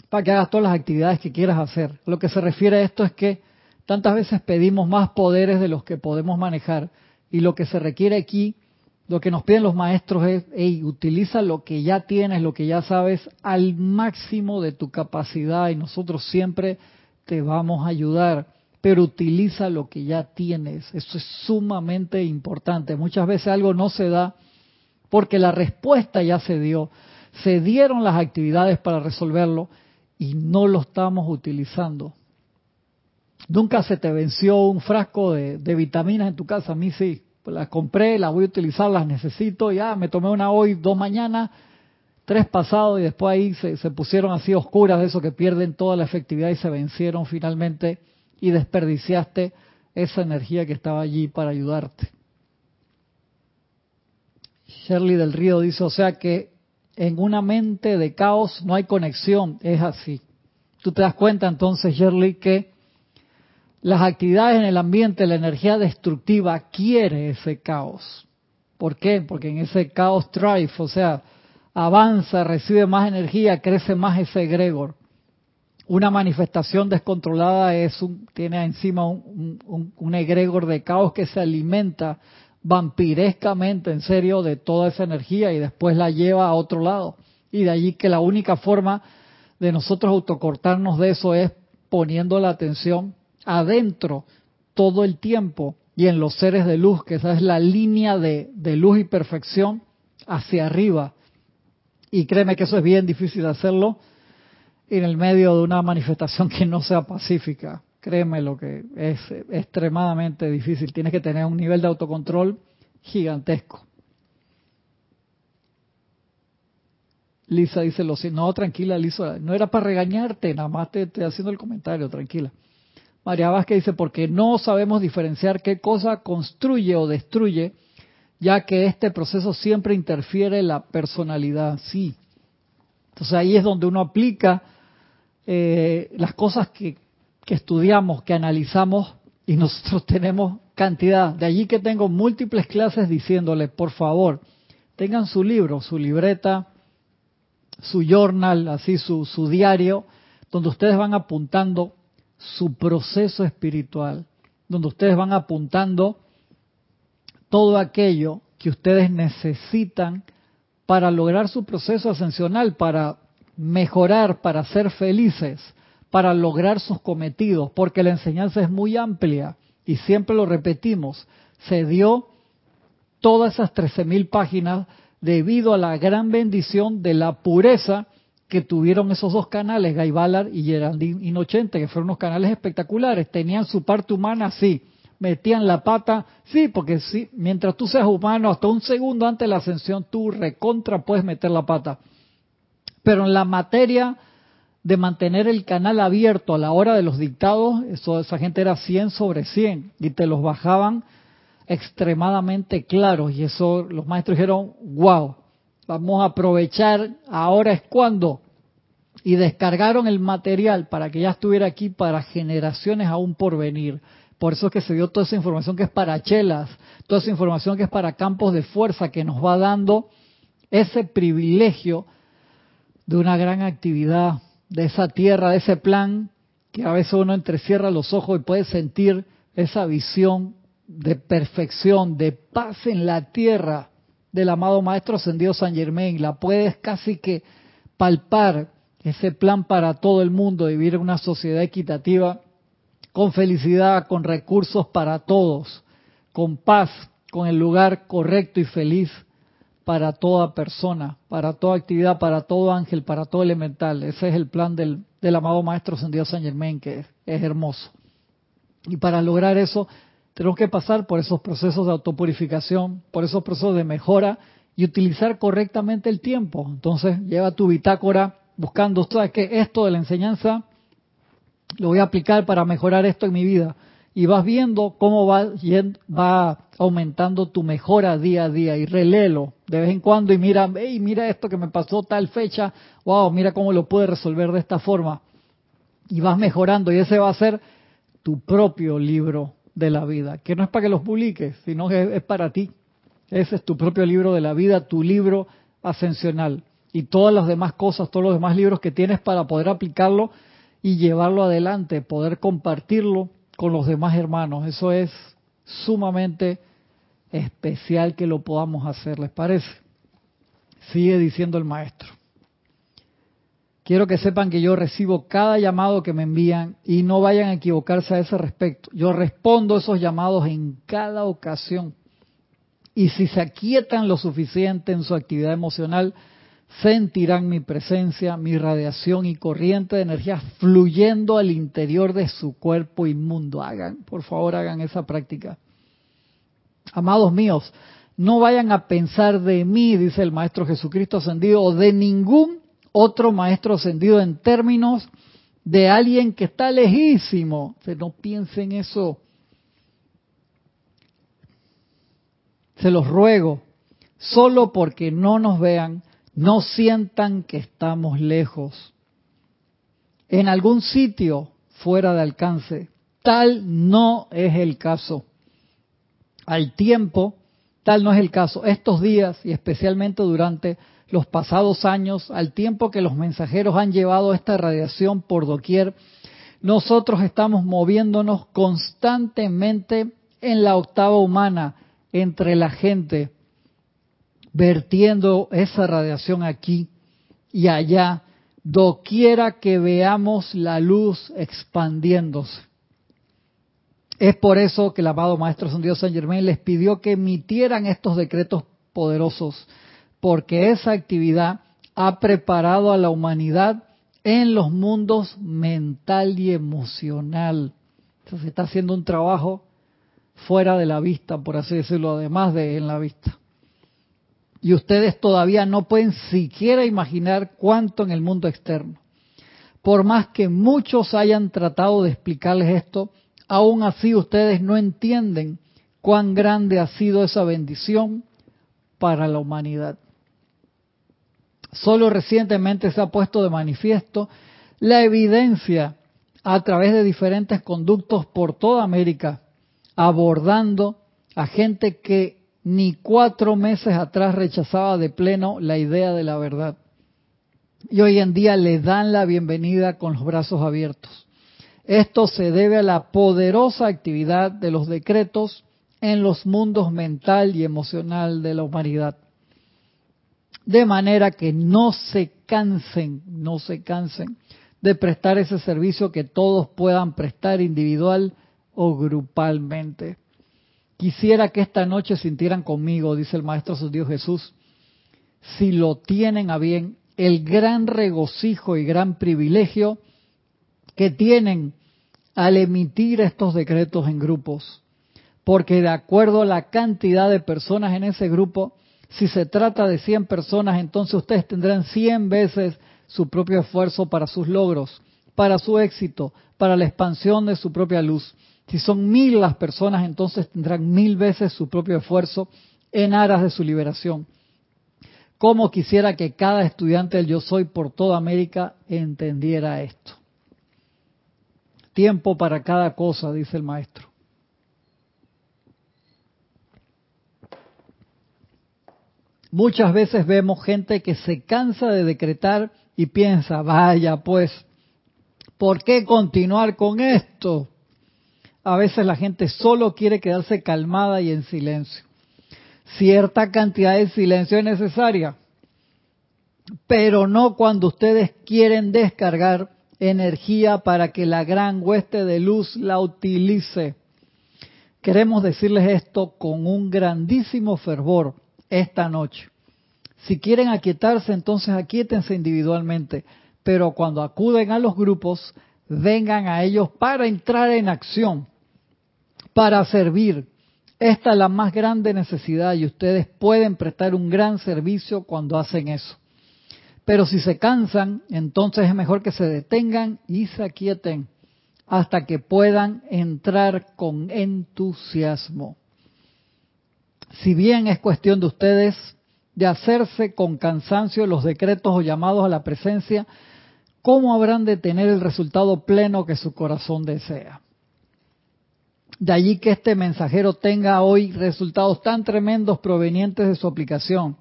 para que hagas todas las actividades que quieras hacer. Lo que se refiere a esto es que tantas veces pedimos más poderes de los que podemos manejar y lo que se requiere aquí, lo que nos piden los maestros es, hey, utiliza lo que ya tienes, lo que ya sabes al máximo de tu capacidad y nosotros siempre te vamos a ayudar, pero utiliza lo que ya tienes. Eso es sumamente importante. Muchas veces algo no se da porque la respuesta ya se dio, se dieron las actividades para resolverlo y no lo estamos utilizando. Nunca se te venció un frasco de, vitaminas en tu casa, a mí sí. Las compré, las voy a utilizar, las necesito, ya me tomé una hoy, dos mañana, tres pasados y después ahí se, se pusieron así oscuras de eso que pierden toda la efectividad y se vencieron finalmente y desperdiciaste esa energía que estaba allí para ayudarte. Shirley del Río dice, o sea que en una mente de caos no hay conexión, es así. Tú te das cuenta entonces, Shirley, que las actividades en el ambiente, la energía destructiva quiere ese caos. ¿Por qué? Porque en ese caos thrive, o sea, avanza, recibe más energía, crece más ese egregor. Una manifestación descontrolada es un, tiene encima un, un, un egregor de caos que se alimenta vampirescamente, en serio, de toda esa energía y después la lleva a otro lado. Y de allí que la única forma de nosotros autocortarnos de eso es poniendo la atención adentro todo el tiempo y en los seres de luz, que esa es la línea de, de luz y perfección hacia arriba. Y créeme que eso es bien difícil hacerlo en el medio de una manifestación que no sea pacífica. Créeme lo que es extremadamente difícil. Tienes que tener un nivel de autocontrol gigantesco. Lisa dice lo no, tranquila, Lisa, no era para regañarte, nada más te estoy haciendo el comentario, tranquila. María Vázquez dice, porque no sabemos diferenciar qué cosa construye o destruye ya que este proceso siempre interfiere la personalidad, sí. Entonces ahí es donde uno aplica eh, las cosas que, que estudiamos, que analizamos, y nosotros tenemos cantidad. De allí que tengo múltiples clases diciéndole, por favor, tengan su libro, su libreta, su journal, así su, su diario, donde ustedes van apuntando su proceso espiritual, donde ustedes van apuntando todo aquello que ustedes necesitan para lograr su proceso ascensional, para mejorar, para ser felices, para lograr sus cometidos, porque la enseñanza es muy amplia y siempre lo repetimos, se dio todas esas 13.000 páginas debido a la gran bendición de la pureza que tuvieron esos dos canales, Guy Ballard y Geraldine Inocente, que fueron unos canales espectaculares. Tenían su parte humana, sí. Metían la pata, sí, porque sí, mientras tú seas humano, hasta un segundo antes de la ascensión, tú recontra puedes meter la pata. Pero en la materia de mantener el canal abierto a la hora de los dictados, eso, esa gente era 100 sobre 100 y te los bajaban extremadamente claros y eso los maestros dijeron, wow, vamos a aprovechar, ahora es cuando. Y descargaron el material para que ya estuviera aquí para generaciones aún por venir. Por eso es que se dio toda esa información que es para chelas, toda esa información que es para campos de fuerza, que nos va dando ese privilegio de una gran actividad, de esa tierra, de ese plan, que a veces uno entrecierra los ojos y puede sentir esa visión de perfección, de paz en la tierra, del amado Maestro Ascendido San Germain. La puedes casi que palpar, ese plan para todo el mundo, vivir en una sociedad equitativa, con felicidad, con recursos para todos, con paz, con el lugar correcto y feliz para toda persona, para toda actividad, para todo ángel, para todo elemental. Ese es el plan del, del amado Maestro Ascendido San Germain, que es hermoso. Y para lograr eso, tenemos que pasar por esos procesos de autopurificación, por esos procesos de mejora y utilizar correctamente el tiempo. Entonces, lleva tu bitácora buscando, ¿sabes que Esto de la enseñanza lo voy a aplicar para mejorar esto en mi vida. Y vas viendo cómo va, aumentando tu mejora día a día y reléelo de vez en cuando y mira, hey, mira esto que me pasó tal fecha, wow, mira cómo lo puedes resolver de esta forma. Y vas mejorando y ese va a ser tu propio libro de la vida, que no es para que los publiques, sino que es para ti. Ese es tu propio libro de la vida, tu libro ascensional. Y todas las demás cosas, todos los demás libros que tienes para poder aplicarlo y llevarlo adelante, poder compartirlo con los demás hermanos. Eso es sumamente especial que lo podamos hacer, ¿les parece? Sigue diciendo el maestro. Quiero que sepan que yo recibo cada llamado que me envían y no vayan a equivocarse a ese respecto. Yo respondo esos llamados en cada ocasión. Y si se aquietan lo suficiente en su actividad emocional, sentirán mi presencia, mi radiación y corriente de energía fluyendo al interior de su cuerpo inmundo. Hagan, por favor, hagan esa práctica. Amados míos, no vayan a pensar de mí, dice el Maestro Jesucristo ascendido, o de ningún otro maestro ascendido en términos de alguien que está lejísimo. Se no piensen eso. Se los ruego, solo porque no nos vean, no sientan que estamos lejos. En algún sitio fuera de alcance. Tal no es el caso. Al tiempo, tal no es el caso. Estos días y especialmente durante los pasados años, al tiempo que los mensajeros han llevado esta radiación por doquier, nosotros estamos moviéndonos constantemente en la octava humana entre la gente, vertiendo esa radiación aquí y allá, doquiera que veamos la luz expandiéndose. Es por eso que el amado Maestro San Dios San Germain les pidió que emitieran estos decretos poderosos porque esa actividad ha preparado a la humanidad en los mundos mental y emocional. Entonces está haciendo un trabajo fuera de la vista, por así decirlo, además de en la vista. Y ustedes todavía no pueden siquiera imaginar cuánto en el mundo externo. Por más que muchos hayan tratado de explicarles esto, aún así ustedes no entienden cuán grande ha sido esa bendición para la humanidad. Solo recientemente se ha puesto de manifiesto la evidencia a través de diferentes conductos por toda América, abordando a gente que ni cuatro meses atrás rechazaba de pleno la idea de la verdad. Y hoy en día le dan la bienvenida con los brazos abiertos. Esto se debe a la poderosa actividad de los decretos en los mundos mental y emocional de la humanidad. De manera que no se cansen, no se cansen de prestar ese servicio que todos puedan prestar individual o grupalmente. Quisiera que esta noche sintieran conmigo, dice el Maestro su Dios Jesús, si lo tienen a bien, el gran regocijo y gran privilegio que tienen al emitir estos decretos en grupos porque de acuerdo a la cantidad de personas en ese grupo, si se trata de 100 personas, entonces ustedes tendrán 100 veces su propio esfuerzo para sus logros, para su éxito, para la expansión de su propia luz. Si son mil las personas, entonces tendrán mil veces su propio esfuerzo en aras de su liberación. Como quisiera que cada estudiante del Yo Soy por toda América entendiera esto. Tiempo para cada cosa, dice el maestro. Muchas veces vemos gente que se cansa de decretar y piensa, vaya pues, ¿por qué continuar con esto? A veces la gente solo quiere quedarse calmada y en silencio. Cierta cantidad de silencio es necesaria, pero no cuando ustedes quieren descargar energía para que la gran hueste de luz la utilice. Queremos decirles esto con un grandísimo fervor esta noche. Si quieren aquietarse, entonces aquíétense individualmente, pero cuando acuden a los grupos, vengan a ellos para entrar en acción, para servir. Esta es la más grande necesidad y ustedes pueden prestar un gran servicio cuando hacen eso. Pero si se cansan, entonces es mejor que se detengan y se aquieten hasta que puedan entrar con entusiasmo si bien es cuestión de ustedes de hacerse con cansancio los decretos o llamados a la presencia, ¿cómo habrán de tener el resultado pleno que su corazón desea? De allí que este mensajero tenga hoy resultados tan tremendos provenientes de su aplicación,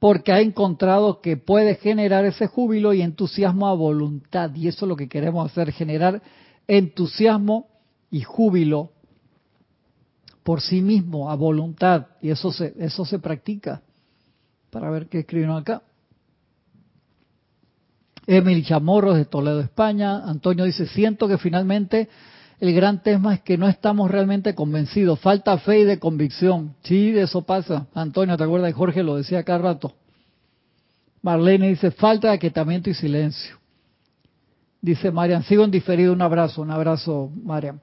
porque ha encontrado que puede generar ese júbilo y entusiasmo a voluntad, y eso es lo que queremos hacer, generar entusiasmo y júbilo por sí mismo, a voluntad, y eso se, eso se practica. Para ver qué escribieron acá. Emily Chamorros de Toledo, España. Antonio dice, siento que finalmente el gran tema es que no estamos realmente convencidos, falta fe y de convicción. Sí, eso pasa. Antonio, ¿te acuerdas? Jorge lo decía cada rato. Marlene dice, falta de aquietamiento y silencio. Dice Marian, sigo en diferido, un abrazo, un abrazo, Marian.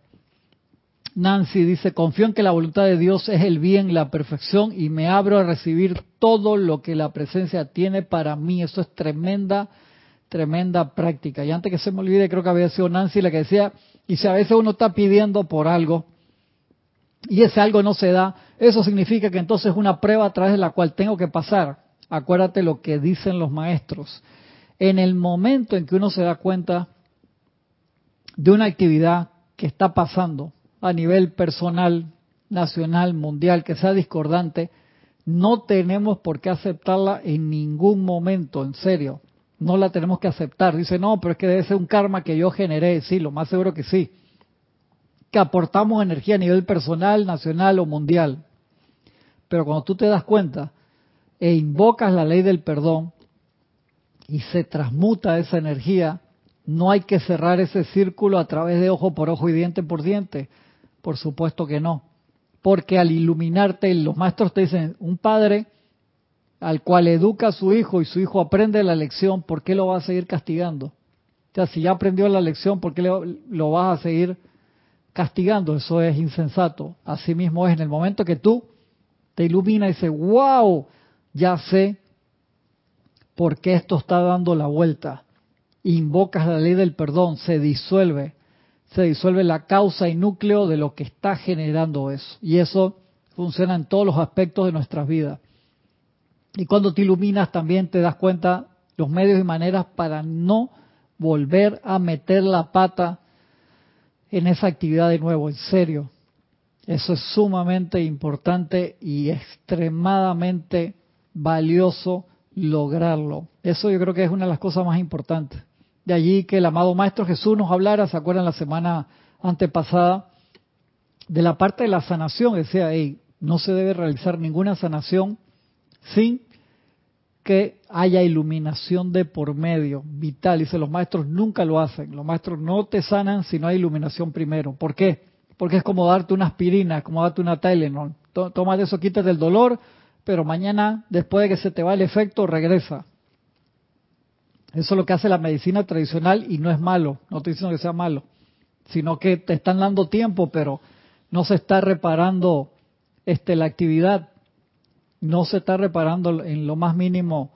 Nancy dice, confío en que la voluntad de Dios es el bien, la perfección y me abro a recibir todo lo que la presencia tiene para mí. Eso es tremenda, tremenda práctica. Y antes que se me olvide, creo que había sido Nancy la que decía, y si a veces uno está pidiendo por algo y ese algo no se da, eso significa que entonces es una prueba a través de la cual tengo que pasar. Acuérdate lo que dicen los maestros. En el momento en que uno se da cuenta de una actividad que está pasando, a nivel personal, nacional, mundial, que sea discordante, no tenemos por qué aceptarla en ningún momento, en serio. No la tenemos que aceptar. Dice, no, pero es que debe ser un karma que yo generé. Sí, lo más seguro que sí. Que aportamos energía a nivel personal, nacional o mundial. Pero cuando tú te das cuenta e invocas la ley del perdón y se transmuta esa energía, no hay que cerrar ese círculo a través de ojo por ojo y diente por diente. Por supuesto que no. Porque al iluminarte, los maestros te dicen, un padre al cual educa a su hijo y su hijo aprende la lección, ¿por qué lo va a seguir castigando? O sea, si ya aprendió la lección, ¿por qué lo vas a seguir castigando? Eso es insensato. Asimismo es en el momento que tú te iluminas y dices, wow, ya sé por qué esto está dando la vuelta. Invocas la ley del perdón, se disuelve se disuelve la causa y núcleo de lo que está generando eso. Y eso funciona en todos los aspectos de nuestras vidas. Y cuando te iluminas también te das cuenta los medios y maneras para no volver a meter la pata en esa actividad de nuevo, en serio. Eso es sumamente importante y extremadamente valioso lograrlo. Eso yo creo que es una de las cosas más importantes. De allí que el amado Maestro Jesús nos hablara, ¿se acuerdan la semana antepasada? De la parte de la sanación, decía, hey, no se debe realizar ninguna sanación sin que haya iluminación de por medio, vital. Dice, los maestros nunca lo hacen. Los maestros no te sanan si no hay iluminación primero. ¿Por qué? Porque es como darte una aspirina, como darte una Tylenol. Tomas eso, quitas el dolor, pero mañana, después de que se te va el efecto, regresa. Eso es lo que hace la medicina tradicional y no es malo, no estoy diciendo que sea malo, sino que te están dando tiempo, pero no se está reparando este, la actividad, no se está reparando en lo más mínimo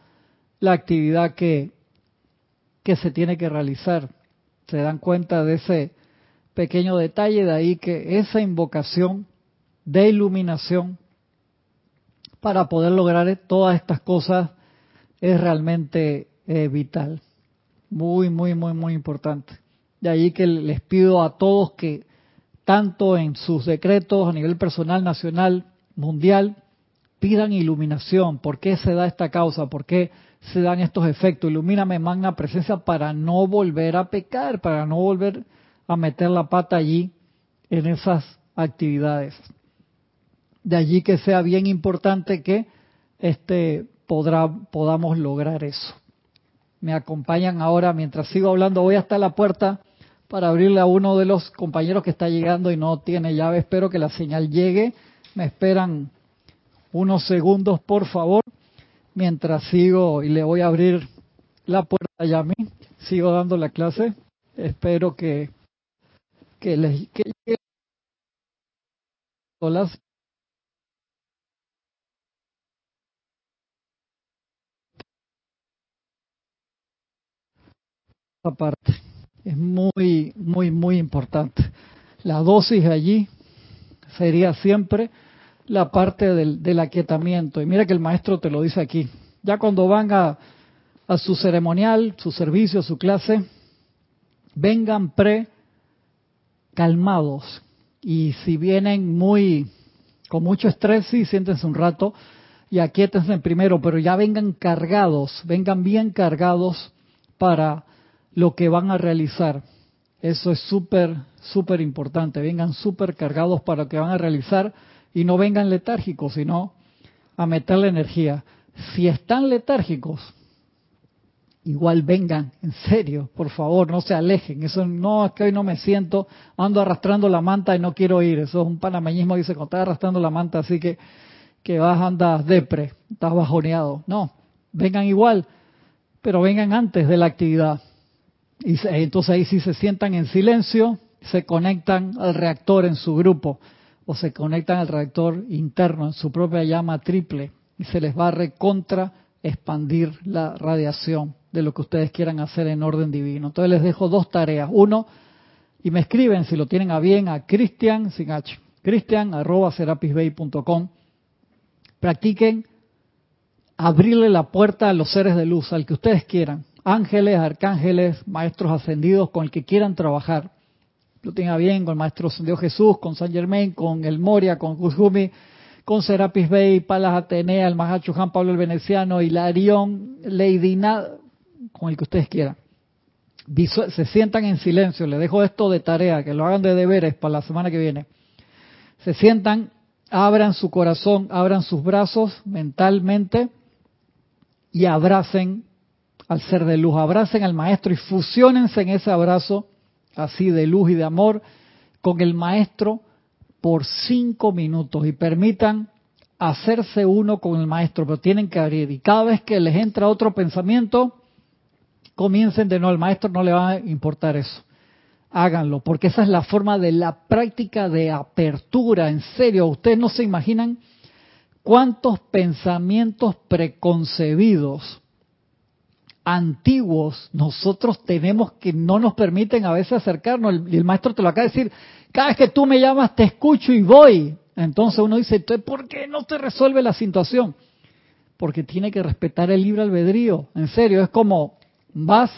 la actividad que, que se tiene que realizar. Se dan cuenta de ese pequeño detalle, de ahí que esa invocación de iluminación para poder lograr todas estas cosas es realmente eh, vital. Muy, muy, muy, muy importante. De ahí que les pido a todos que, tanto en sus decretos a nivel personal, nacional, mundial, pidan iluminación. ¿Por qué se da esta causa? ¿Por qué se dan estos efectos? Ilumíname, magna presencia, para no volver a pecar, para no volver a meter la pata allí en esas actividades. De allí que sea bien importante que este podrá, podamos lograr eso. Me acompañan ahora, mientras sigo hablando, voy hasta la puerta para abrirle a uno de los compañeros que está llegando y no tiene llave. Espero que la señal llegue. Me esperan unos segundos, por favor, mientras sigo y le voy a abrir la puerta ya a mí. Sigo dando la clase. Espero que, que les que llegue parte. Es muy, muy, muy importante. La dosis allí sería siempre la parte del, del aquietamiento. Y mira que el maestro te lo dice aquí. Ya cuando van a, a su ceremonial, su servicio, su clase, vengan pre calmados. Y si vienen muy con mucho estrés, sí, siéntense un rato y aquíétense primero, pero ya vengan cargados, vengan bien cargados para lo que van a realizar. Eso es súper, súper importante. Vengan súper cargados para lo que van a realizar y no vengan letárgicos, sino a meterle energía. Si están letárgicos, igual vengan, en serio, por favor, no se alejen. Eso no es que hoy no me siento, ando arrastrando la manta y no quiero ir. Eso es un panameñismo, dice, cuando estás arrastrando la manta, así que, que vas, andas depre, estás bajoneado. No, vengan igual, pero vengan antes de la actividad. Y entonces ahí si se sientan en silencio, se conectan al reactor en su grupo o se conectan al reactor interno en su propia llama triple y se les va a recontra expandir la radiación de lo que ustedes quieran hacer en orden divino. Entonces les dejo dos tareas. Uno, y me escriben si lo tienen a bien a Cristian, sin cristian arroba serapisbay.com. Practiquen abrirle la puerta a los seres de luz, al que ustedes quieran ángeles, arcángeles, maestros ascendidos con el que quieran trabajar. Lo tenga bien con el maestro ascendido Jesús, con San Germain, con el Moria, con Kuzumi, con Serapis Bey, Palas Atenea, el Mahacho Juan Pablo el Veneciano, Hilarión, Lady Nada, con el que ustedes quieran. se sientan en silencio, les dejo esto de tarea, que lo hagan de deberes para la semana que viene. Se sientan, abran su corazón, abran sus brazos mentalmente y abracen al ser de luz. Abracen al maestro y fusionense en ese abrazo así de luz y de amor con el maestro por cinco minutos y permitan hacerse uno con el maestro, pero tienen que abrir. Y cada vez que les entra otro pensamiento, comiencen de no, al maestro no le va a importar eso. Háganlo, porque esa es la forma de la práctica de apertura. En serio, ustedes no se imaginan cuántos pensamientos preconcebidos antiguos nosotros tenemos que no nos permiten a veces acercarnos. Y el, maestro te lo acaba de decir, cada vez que tú me llamas te escucho y voy. Entonces uno dice, ¿por qué no te resuelve la situación? porque tiene que respetar el libre albedrío. En serio, es como vas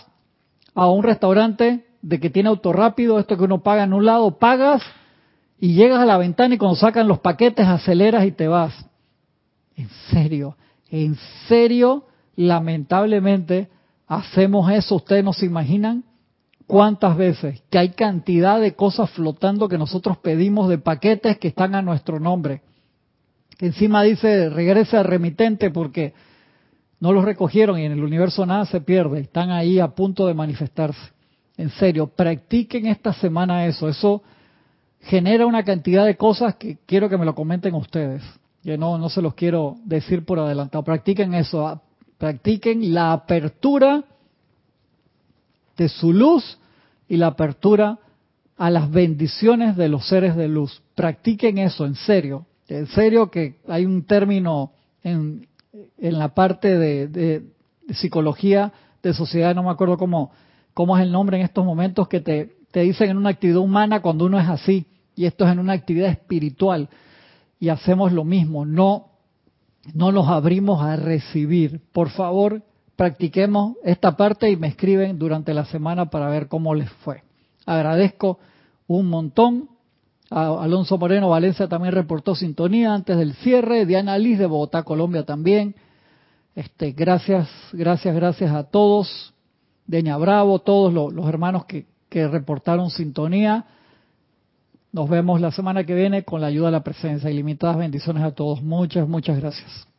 a un restaurante de que tiene auto rápido, esto que uno paga en un lado, pagas y llegas a la ventana y cuando sacan los paquetes aceleras y te vas. En serio, en serio, lamentablemente hacemos eso. Ustedes no se imaginan cuántas veces que hay cantidad de cosas flotando que nosotros pedimos de paquetes que están a nuestro nombre. Que encima dice regrese al remitente porque no los recogieron y en el universo nada se pierde. Están ahí a punto de manifestarse. En serio, practiquen esta semana eso. Eso genera una cantidad de cosas que quiero que me lo comenten ustedes. Yo no, no se los quiero decir por adelantado. Practiquen eso. Practiquen la apertura de su luz y la apertura a las bendiciones de los seres de luz. Practiquen eso, en serio. En serio que hay un término en, en la parte de, de, psicología de sociedad, no me acuerdo cómo, cómo es el nombre en estos momentos, que te, te dicen en una actividad humana cuando uno es así, y esto es en una actividad espiritual, y hacemos lo mismo, no, no nos abrimos a recibir. Por favor, practiquemos esta parte y me escriben durante la semana para ver cómo les fue. Agradezco un montón. Alonso Moreno Valencia también reportó sintonía antes del cierre. Diana Liz de Bogotá, Colombia también. Este, gracias, gracias, gracias a todos. Deña Bravo, todos los, los hermanos que reportaron sintonía. Nos vemos la semana que viene con la ayuda de la presencia. Ilimitadas bendiciones a todos. Muchas, muchas gracias.